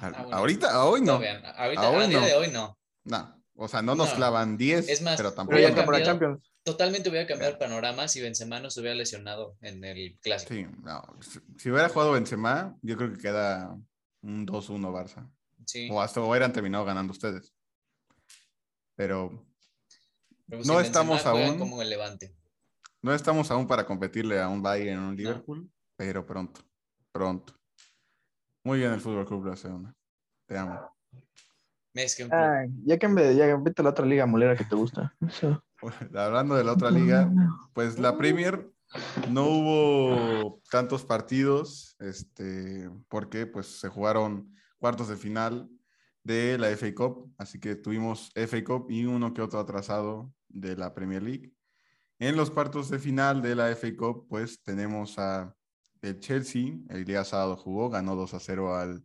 A- Ah, bueno. ahorita, hoy no. Ahorita, Aún a día no. de hoy no. No. O sea, no nos No. clavan 10, Es más, pero tampoco. Pero para cambiado. Champions. Totalmente hubiera cambiado el panorama si Benzema no se hubiera lesionado en el clásico. Sí, no. Si, hubiera jugado Benzema, yo creo que queda un 2-1 Barça. Sí. O hasta hubieran terminado ganando ustedes. pero Pero No estamos aún. como el Levante. no estamos aún para competirle a un Bayern o un Liverpool, pero pronto, pronto. Muy bien el Fútbol Club Barcelona. Te amo. Club. Ya que en vez de, ya vete a la otra liga molera que te gusta. Eso. <laughs> Hablando de la otra liga, pues la Premier no hubo tantos partidos, este, porque pues se jugaron cuartos de final de la FA Cup, así que tuvimos FA Cup y uno que otro atrasado de la Premier League. En los cuartos de final de la FA Cup, pues tenemos a el Chelsea, el día sábado jugó, ganó 2 a 0 al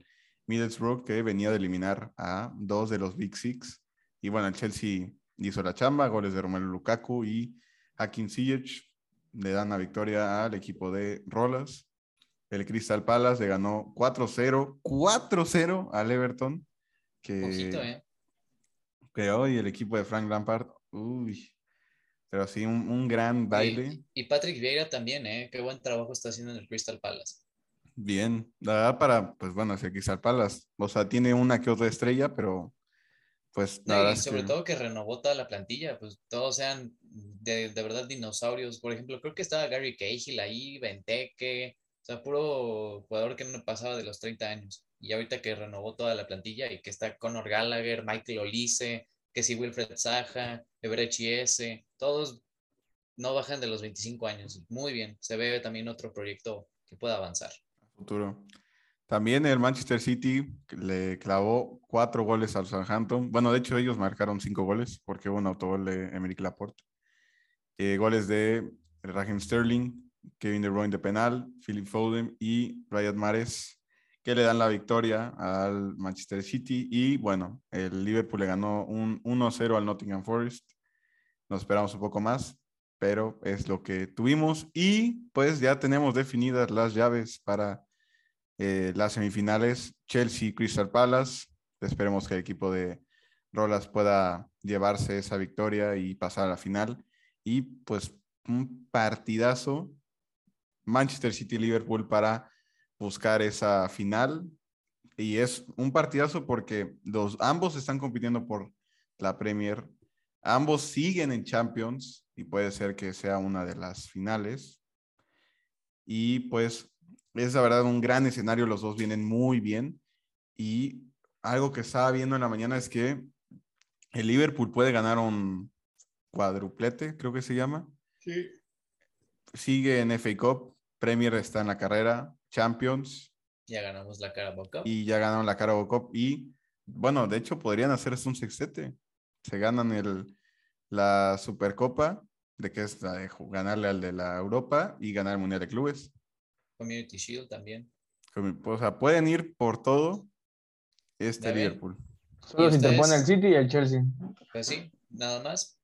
Middlesbrough, que venía de eliminar a dos de los Big Six. Y bueno, el Chelsea hizo la chamba, goles de Romelu Lukaku y Hakim Ziyech le dan la victoria al equipo de Rolas. El Crystal Palace le ganó 4-0, 4-0 al Everton, que, Ojito, ¿eh? que hoy el equipo de Frank Lampard, uy, pero sí, un, un gran baile. Y, y Patrick Vieira también, ¿eh? Qué buen trabajo está haciendo en el Crystal Palace. Bien, la verdad para, pues bueno, hacia Crystal Palace, o sea, tiene una que otra estrella, pero pues verdad y sobre que- todo que renovó toda la plantilla, pues todos sean de, de verdad dinosaurios. Por ejemplo, creo que estaba Gary Cahill ahí, Benteke, o sea, puro jugador que no pasaba de los 30 años. Y ahorita que renovó toda la plantilla y que está Conor Gallagher, Michael Olise, que sí Wilfred Saja, Ebrechi S, todos no bajan de los 25 años. Muy bien, se ve también otro proyecto que pueda avanzar. Futuro. También el Manchester City le clavó cuatro goles al Southampton. Bueno, de hecho ellos marcaron cinco goles porque hubo un autogol de Emerick Laporte. Eh, goles de Raheem Sterling, Kevin De Bruyne de penal, Philip Foden y Riyad Mahrez que le dan la victoria al Manchester City. Y bueno, el Liverpool le ganó un 1-0 al Nottingham Forest. Nos esperamos un poco más, pero es lo que tuvimos. Y pues ya tenemos definidas las llaves para eh, las semifinales, Chelsea, Crystal Palace. Esperemos que el equipo de Rolas pueda llevarse esa victoria y pasar a la final. Y pues un partidazo, Manchester City-Liverpool para buscar esa final. Y es un partidazo porque los, ambos están compitiendo por la Premier. Ambos siguen en Champions y puede ser que sea una de las finales. Y pues es la verdad un gran escenario, los dos vienen muy bien. Y algo que estaba viendo en la mañana es que el Liverpool puede ganar un cuadruplete, creo que se llama. Sigue en FA Cup, Premier está en la carrera, Champions Ya ganamos la Carabao Cup. y ya ganaron la Carabao Cup. Y bueno, de hecho podrían hacer esto un sextete. Se ganan el, la Supercopa, de que es la de ganarle al de la Europa y ganar el Mundial de Clubes. Community Shield también. O sea, pueden ir por todo este. Liverpool. Solo ¿Y se interpone el City y el Chelsea. Pues sí, nada más.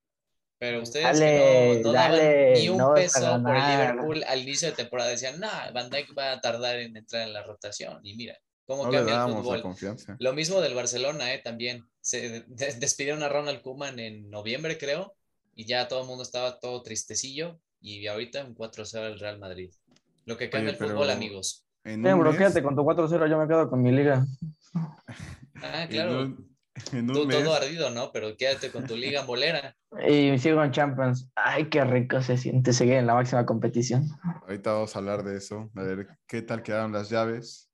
Pero ustedes Dale, que no, no daban dale, ni un no peso por el. Liverpool al inicio de temporada, decían, no, Van Dijk va a tardar en entrar en la rotación. Y mira, cómo No cambia el fútbol. confianza. Lo mismo del Barcelona, eh, también. Se de- de- despidieron a Ronald Koeman en noviembre, creo, y ya todo el mundo estaba todo tristecillo. Y ahorita un 4-0 al Real Madrid. Lo que cambia Oye, el fútbol, amigos. En Bien, un bro, mes- quédate con tu 4-0, yo me quedo con mi liga. Ah, en claro. un- en un Tú mes- todo ardido, ¿no? Pero quédate con tu liga bolera. Y sigo en Champions. Ay, qué rico se siente seguir en la máxima competición. Ahorita vamos a hablar de eso, a ver qué tal quedaron las llaves.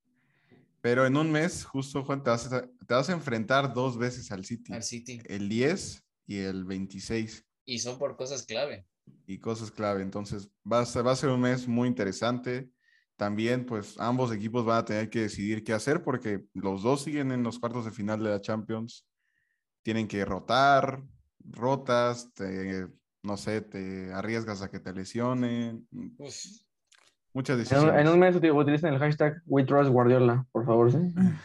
Pero en un mes, justo Juan, te vas a, te vas a enfrentar dos veces al City. Al City. El 10 y el 26. Y son por cosas clave. Y cosas clave. Entonces, va a, ser, va a ser un mes muy interesante. También, pues, ambos equipos van a tener que decidir qué hacer porque los dos siguen en los cuartos de final de la Champions. Tienen que rotar, rotas, te- no sé, te arriesgas a que te lesionen. Uf. Muchas En un, decisiones. en un mes util- utilicen el hashtag WeTrustGuardiola, por favor, ¿sí?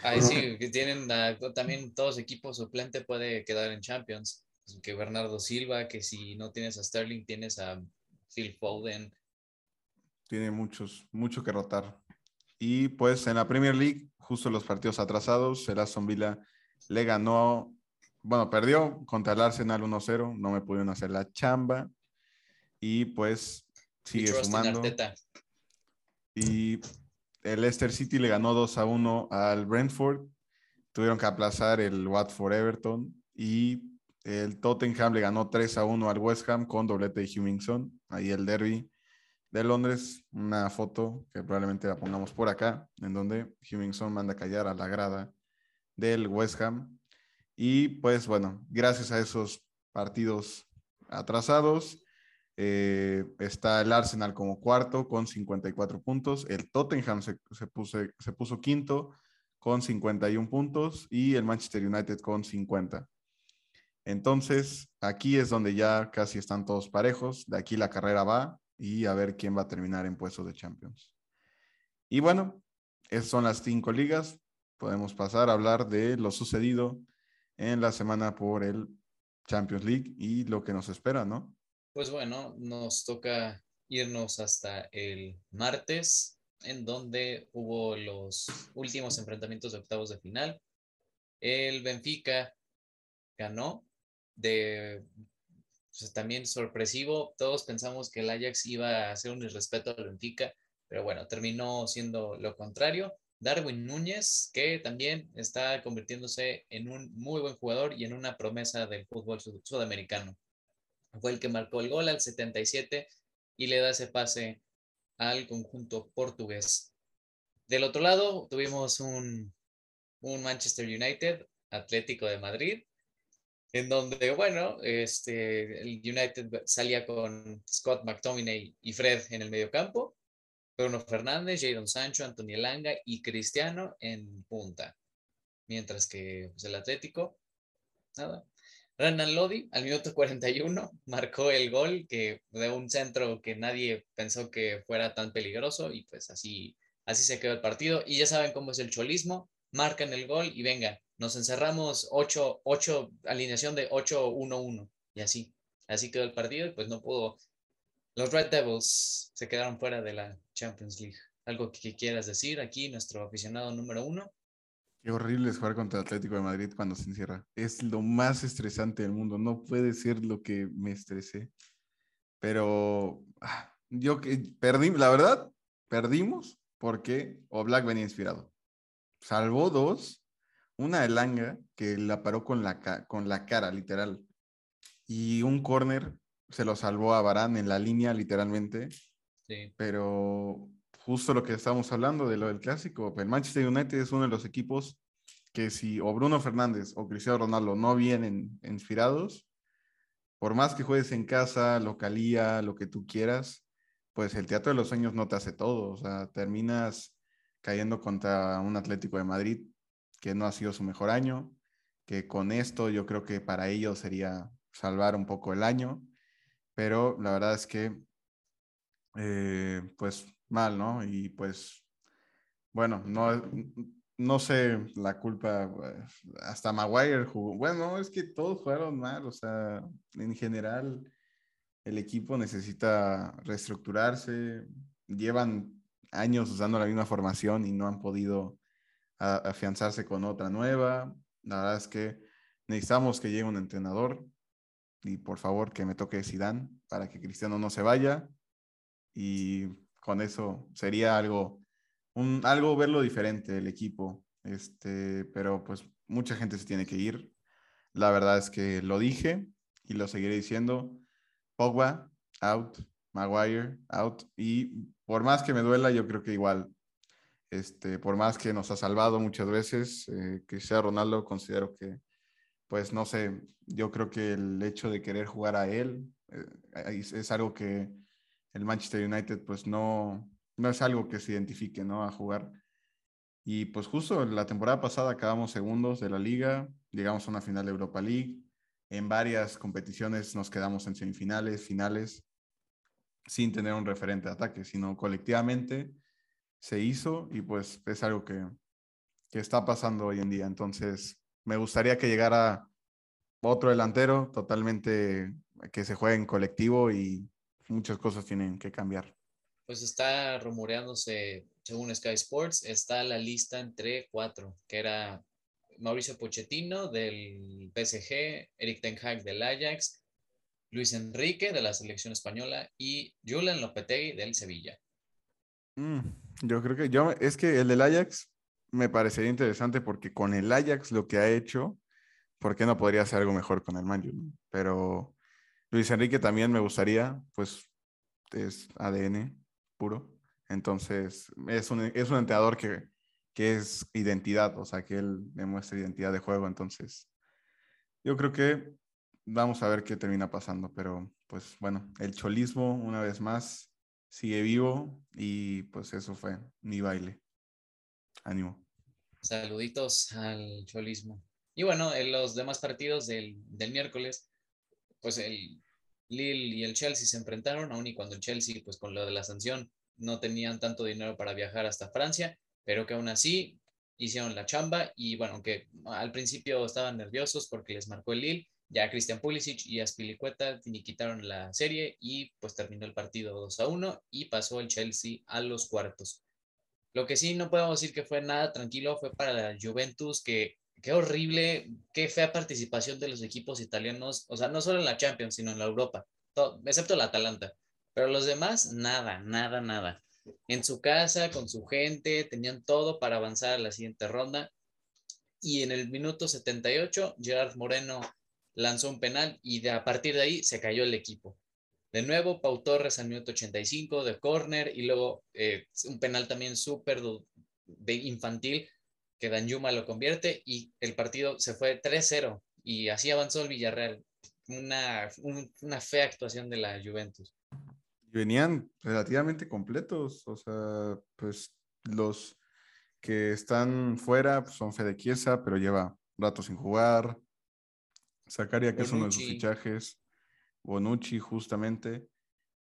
Ahí sí, que tienen ah, también todos equipos suplente puede quedar en Champions. Que Bernardo Silva, que si no tienes a Sterling, tienes a Phil Foden. Tiene muchos, mucho que rotar. Y pues en la Premier League, justo los partidos atrasados, el Aston Villa le ganó, bueno, perdió contra el Arsenal 1-0, no me pudieron hacer la chamba. Y pues sigue in sumando. Y el Leicester City le ganó 2-1 al Brentford. Tuvieron que aplazar el Watford Everton. Y El Tottenham le ganó 3 a 1 al West Ham con doblete de Hummingson. Ahí el derby de Londres. Una foto que probablemente la pongamos por acá, en donde Hummingson manda callar a la grada del West Ham. Y pues bueno, gracias a esos partidos atrasados, eh, está el Arsenal como cuarto con 54 puntos. El Tottenham se, puso, se puso quinto con 51 puntos y el Manchester United con 50. Entonces, aquí es donde ya casi están todos parejos. De aquí la carrera va y a ver quién va a terminar en puestos de Champions. Y bueno, esas son las cinco ligas. Podemos pasar a hablar de lo sucedido en la semana por el Champions League y lo que nos espera, ¿no? Pues bueno, nos toca irnos hasta el martes, en donde hubo los últimos enfrentamientos de octavos de final. El Benfica ganó de pues, también sorpresivo. Todos pensamos que el Ajax iba a hacer un irrespeto al Benfica, pero bueno, terminó siendo lo contrario. Darwin Núñez, que también está convirtiéndose en un muy buen jugador y en una promesa del fútbol sudamericano. Fue el que marcó el gol al 77 y le da ese pase al conjunto portugués. Del otro lado, tuvimos un, un Manchester United, Atlético de Madrid, en donde, bueno, este, el United salía con Scott McTominay y Fred en el medio campo, Bruno Fernández, Jadon Sancho, Antonio Langa y Cristiano en punta. Mientras que pues, el Atlético, nada. Renan Lodi, al minuto 41, marcó el gol que, de un centro que nadie pensó que fuera tan peligroso y pues así, así se quedó el partido. Y ya saben cómo es el cholismo, marcan el gol y venga, nos encerramos 8, 8, alineación de 8-1-1 y así. Así quedó el partido y pues no pudo. Los Red Devils se quedaron fuera de la Champions League. ¿Algo que, quieras decir aquí, nuestro aficionado número uno? Qué horrible es jugar contra el Atlético de Madrid cuando se encierra. Es lo más estresante del mundo. No puede ser lo que me estresé. Pero ah, yo que perdí, la verdad, perdimos porque Oblak venía inspirado. Salvó dos una Elanga que la paró con la, con la cara, literal. Y un corner se lo salvó a Barán en la línea, literalmente. Sí. Pero justo lo que estábamos hablando de lo del clásico, el Manchester United es uno de los equipos que si o Bruno Fernández o Cristiano Ronaldo no vienen inspirados, por más que juegues en casa, localía, lo que tú quieras, pues el Teatro de los Sueños no te hace todo. O sea, terminas cayendo contra un Atlético de Madrid que no ha sido su mejor año, que con esto yo creo que para ellos sería salvar un poco el año, pero la verdad es que, eh, pues mal, ¿no? Y pues, bueno, no, no sé la culpa, hasta Maguire jugó, bueno, es que todos jugaron mal, o sea, en general el equipo necesita reestructurarse, llevan años usando la misma formación y no han podido afianzarse con otra nueva. La verdad es que necesitamos que llegue un entrenador y por favor que me toque Zidane para que Cristiano no se vaya. Y con eso sería algo un algo verlo diferente el equipo este pero pues mucha gente se tiene que ir. La verdad es que lo dije y lo seguiré diciendo. Pogba out. Maguire out. Y por más que me duela yo creo que igual este, por más que nos ha salvado muchas veces, eh, Cristiano Ronaldo considero que, pues no sé, yo creo que el hecho de querer jugar a él eh, es, algo que el Manchester United pues no, no es algo que se identifique, ¿no? A jugar. Y pues justo la temporada pasada acabamos segundos de la liga, llegamos a una final de Europa League, en varias competiciones nos quedamos en semifinales, finales, sin tener un referente de ataque, sino colectivamente se hizo y pues es algo que, que está pasando hoy en día. Entonces, me gustaría que llegara otro delantero totalmente que se juegue en colectivo y muchas cosas tienen que cambiar. Pues está rumoreándose, según Sky Sports, está la lista entre cuatro, que era Mauricio Pochettino del PSG, Eric Ten Hag del Ajax, Luis Enrique de la selección española y Julian Lopetegui del Sevilla. Mm, yo creo que yo, es que el del Ajax me parecería interesante porque con el Ajax lo que ha hecho ¿por qué no podría hacer algo mejor con el Man? Pero Luis Enrique también me gustaría, pues es ADN puro. Entonces, es un, es un entrenador que, que es identidad, o sea, que él demuestra identidad de juego. Entonces, yo creo que vamos a ver qué termina pasando, pero pues bueno, el cholismo una vez más sigue vivo y pues eso fue mi baile. Ánimo. Saluditos al cholismo. Y bueno, en los demás partidos del, del miércoles, pues el Lille y el Chelsea se enfrentaron, aun y cuando el Chelsea, pues con lo de la sanción, no tenían tanto dinero para viajar hasta Francia, pero que aún así hicieron la chamba y bueno, aunque al principio estaban nerviosos porque les marcó el Lille, ya Christian Pulisic y Aspilicueta quitaron la serie y pues terminó el partido 2 a 1 y pasó el Chelsea a los cuartos. Lo que sí no podemos decir que fue nada tranquilo fue para la Juventus, que qué horrible, qué fea participación de los equipos italianos, o sea, no solo en la Champions, sino en la Europa, excepto la Atalanta. Pero los demás, nada, nada, nada. En su casa, con su gente, tenían todo para avanzar a la siguiente ronda. Y en el minuto 78, Gerard Moreno lanzó un penal y de, a partir de ahí se cayó el equipo. De nuevo, Pau Torres al minuto 85 de córner y luego eh, un penal también súper de infantil que Danjuma lo convierte y el partido se fue 3-0 y así avanzó el Villarreal. Una, un, una fea actuación de la Juventus. Venían relativamente completos, o sea, pues los que están fuera pues, son Fede Chiesa, pero lleva rato sin jugar. Zacaria, que es uno de sus Bonucci. fichajes. Bonucci, justamente.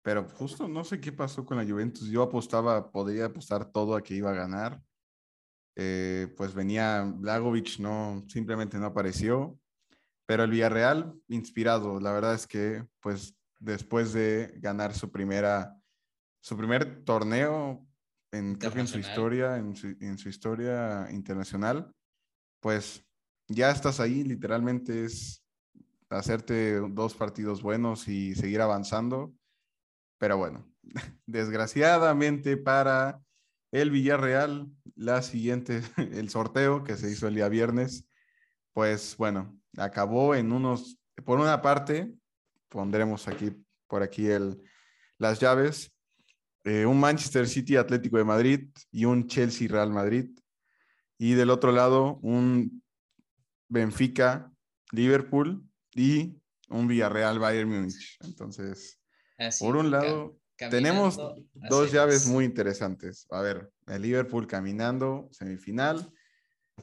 Pero justo no sé qué pasó con la Juventus. Yo apostaba, podría apostar todo a que iba a ganar. Eh, pues venía Blagovic, no, simplemente no apareció. Pero el Villarreal, inspirado, la verdad es que, pues, después de ganar su primera, su primer torneo en, creo que en su historia, en su, en su historia internacional, pues ya estás ahí, literalmente es hacerte dos partidos buenos y seguir avanzando. Pero bueno, <laughs> desgraciadamente para el Villarreal, la siguiente, <laughs> el sorteo que se hizo el día viernes, pues bueno, acabó en unos, por una parte, pondremos aquí, por aquí el, las llaves, eh, un Manchester City Atlético de Madrid y un Chelsea Real Madrid. Y del otro lado, un Benfica Liverpool y un Villarreal Bayern Múnich. Entonces, Así, por un lado, tenemos dos llaves muy interesantes. A ver, el Liverpool caminando, semifinal.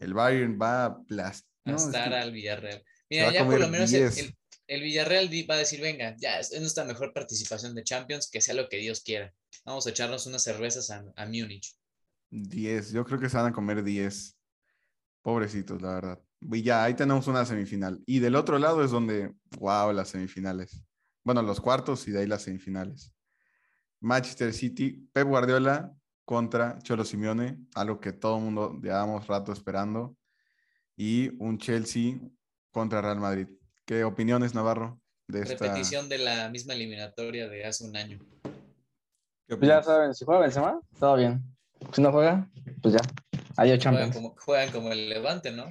El Bayern va a aplastar. Al Villarreal. Mira, ya por lo menos el, 10. el- el Villarreal va a decir, venga, ya es es nuestra mejor participación de Champions, que sea lo que Dios quiera. Vamos a echarnos unas cervezas a, a Múnich. 10, yo creo que se van a comer 10. Pobrecitos, la verdad. Y ya, ahí tenemos una semifinal. Y del otro lado es donde, wow, las semifinales. Bueno, los cuartos y de ahí las semifinales. Manchester City, Pep Guardiola contra Cholo Simeone, algo que todo el mundo llevábamos rato esperando. Y un Chelsea contra Real Madrid. ¿Qué opiniones, Navarro, de esta? Repetición de la misma eliminatoria de hace un año. ¿Qué Pues ya saben, si juega Benzema, todo bien. Si no juega, pues ya. Adiós, Juegan Champions. como, juegan como el Levante, ¿no?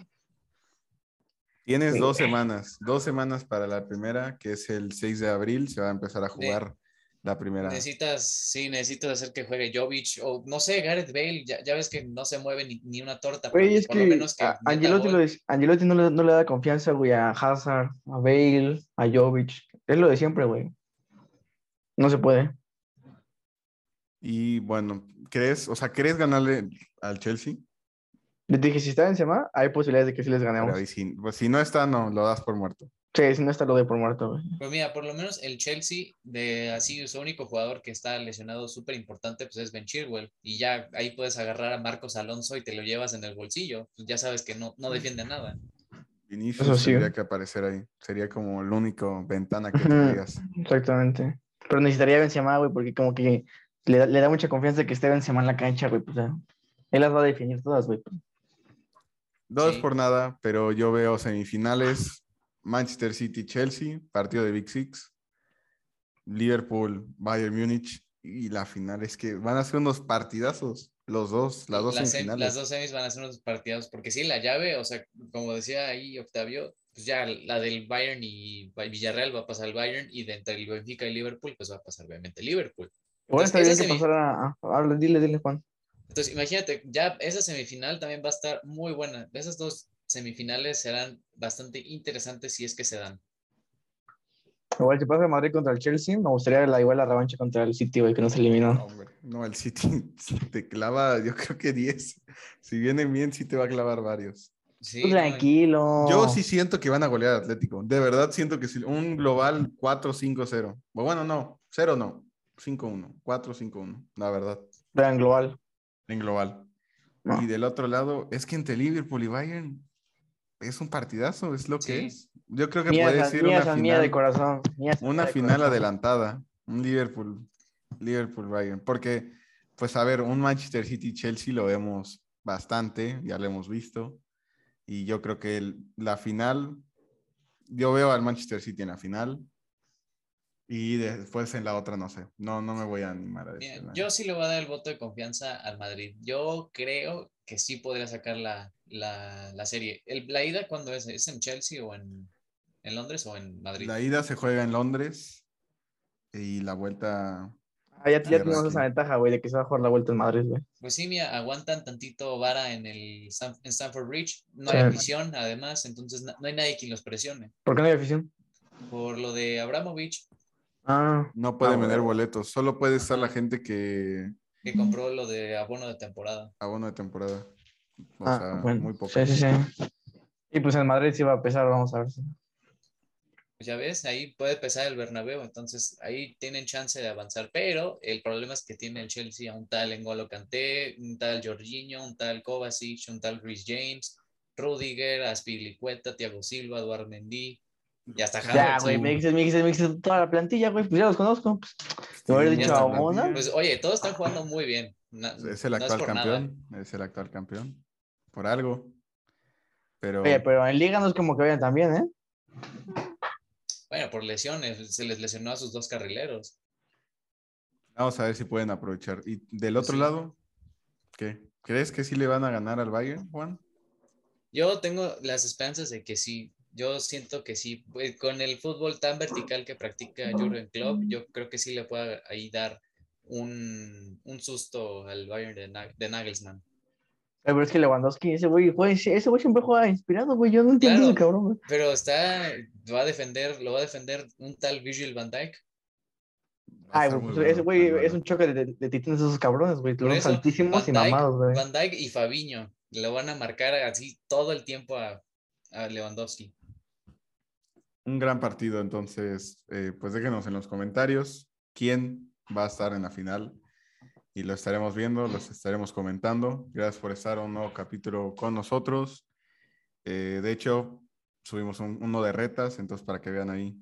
Tienes Sí. dos semanas, dos semanas para la primera, que es el 6 de abril, se va a empezar a jugar la primera. Necesitas, sí, necesitas hacer que juegue Jovic o no sé, Gareth Bale, ya, ya ves que no se mueve ni, ni una torta, pero Güey, es por que, lo menos que a- Angelotti, lo Angelotti no, le, no le da confianza, güey, a Hazard, a Bale, a Jovic. Es lo de siempre, güey. No se puede. Y bueno, ¿crees, o sea, ¿crees ganarle al Chelsea? Les dije, si está Benzema, hay posibilidades de que sí les ganemos. sí, pues si no está, no, lo das por muerto. Sí, si no está lo de por muerto, güey. Pues mira, por lo menos el Chelsea, de así su único jugador que está lesionado súper importante, pues es Ben Chilwell. Y ya ahí puedes agarrar a Marcos Alonso y te lo llevas en el bolsillo. Pues ya sabes que no, no defiende nada. Vinicius Eso sí. tendría que aparecer ahí. Sería como la única ventana que tendrías. Exactamente. Pero necesitaría Benzema, güey, porque como que le, da- le da mucha confianza que esté Benzema en la cancha, güey. Pues, ya. él las va a definir todas, güey. Dos Sí. por nada, pero yo veo semifinales. Manchester City, Chelsea, partido de Big Six. Liverpool, Bayern Múnich. Y la final es que van a ser unos partidazos. Los dos, las dos Las, sem- semifinales. las dos semis van a ser unos partidos, porque sí, la llave, o sea, como decía ahí Octavio, pues ya la del Bayern y Villarreal va a pasar al Bayern y de entre el Benfica y Liverpool, pues va a pasar obviamente Liverpool. Entonces, está bien que semi- pasara. a- Habla, dile, dile, Juan. Entonces, imagínate, ya esa semifinal también va a estar muy buena. Esas dos semifinales serán bastante interesantes si es que se dan. Igual si pasa el Madrid contra el Chelsea, me gustaría la, igual la revancha contra el City, güey, que no se eliminó. No, hombre, no, el City <laughs> te clava, yo creo que 10. Si vienen bien, sí te va a clavar varios. Sí, Tú no, tranquilo. Yo sí siento que van a golear Atlético. De verdad siento que sí. Un global 4-5-0. O Bueno, no, 0 no. 5-1. 4-5-1. La verdad. Vean global. En global. No. Y del otro lado, es que entre Liverpool y Bayern es un partidazo, es lo que es. Yo creo que Mía, puede ser una San- mía de final, corazón. mía, San- una de final corazón. adelantada. Un Liverpool, Liverpool Bayern. Porque, pues a ver, un Manchester City Chelsea lo vemos bastante, ya lo hemos visto. Y yo creo que el- la final, yo veo al Manchester City en la final. Y después en la otra no sé. No, no me voy a animar a Mira, decir. yo sí le voy a dar el voto de confianza al Madrid. Yo creo que sí podría sacar la, la, la serie. El, ¿La ida cuándo es? ¿Es en Chelsea o en, en Londres o en Madrid? La ida se juega en Londres y la vuelta Ah, ya, ya tenemos esa ventaja, güey, de que se va a jugar la vuelta en Madrid, güey. Pues sí, mira, aguantan tantito vara en el en Stanford Bridge. No Sí. hay afición, además, entonces na- no hay nadie quien los presione. ¿Por qué no hay afición? Por lo de Abramovich, Ah, no puede Ah, vender bueno. boletos. Solo puede estar la gente que que compró lo de abono de temporada. abono de temporada. O ah, sea, bueno. muy poco. Sí, sí, sí. Y pues en Madrid sí va a pesar, vamos a ver. si- Pues ya ves, ahí puede pesar el Bernabéu, entonces ahí tienen chance de avanzar, pero el problema es que tiene el Chelsea a un tal N'Golo Kanté, un tal Jorginho, un tal Kovacic, un tal Chris James, Rudiger, Aspilicueta, Thiago Silva, Eduardo Mendy, Ya, Havertz. güey, me dices, me dices, me dices toda la plantilla, güey, pues ya los conozco. Pues, te hubiera Sí, dicho ya a está. Pues oye, todos están jugando muy bien. Es el no actual nada. campeón. Es el actual campeón. Por algo. Pero, Oye, pero en Liga no es como que vayan también, ¿eh? Bueno, por lesiones, se les lesionó a sus dos carrileros. vamos a ver si pueden aprovechar. Y del Pues otro sí. lado, ¿qué? ¿Crees que sí le van a ganar al Bayern, Juan? Yo tengo las esperanzas de que sí. Yo siento que sí. Pues, Con el fútbol tan vertical que practica Jurgen Klopp, yo creo que sí le puede ahí dar un, un susto al Bayern de, Na- de Nagelsmann. Pero es que Lewandowski, ese güey, ese güey siempre juega inspirado, güey. Yo no entiendo Claro. ese cabrón, güey. Pero está, va a defender, lo va a defender un tal Virgil van Dijk. Ay, pues, ese güey bueno. es un choque de, de titanes esos cabrones, güey. Los altísimos y mamados, güey. Van Dijk y Fabiño lo van a marcar así todo el tiempo a, a Lewandowski. Un gran partido, entonces, eh, pues déjenos en los comentarios quién va a estar en la final y lo estaremos viendo, los estaremos comentando. Gracias por estar un nuevo capítulo con nosotros. Eh, de hecho, subimos un- uno de retas, entonces para que vean ahí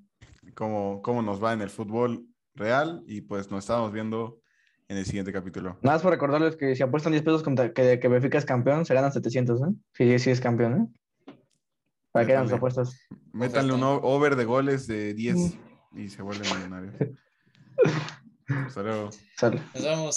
cómo, cómo nos va en el fútbol real y pues nos estamos viendo en el siguiente capítulo. Nada más por recordarles que si apuestan 10 pesos contra que, que Benfica es campeón, se ganan 700, ¿eh? Si sí es campeón, ¿eh? Para que hagan sus Métanle. apuestas. Métanle un over de goles de 10 y se vuelven millonarios. <laughs> Hasta luego. Nos vemos.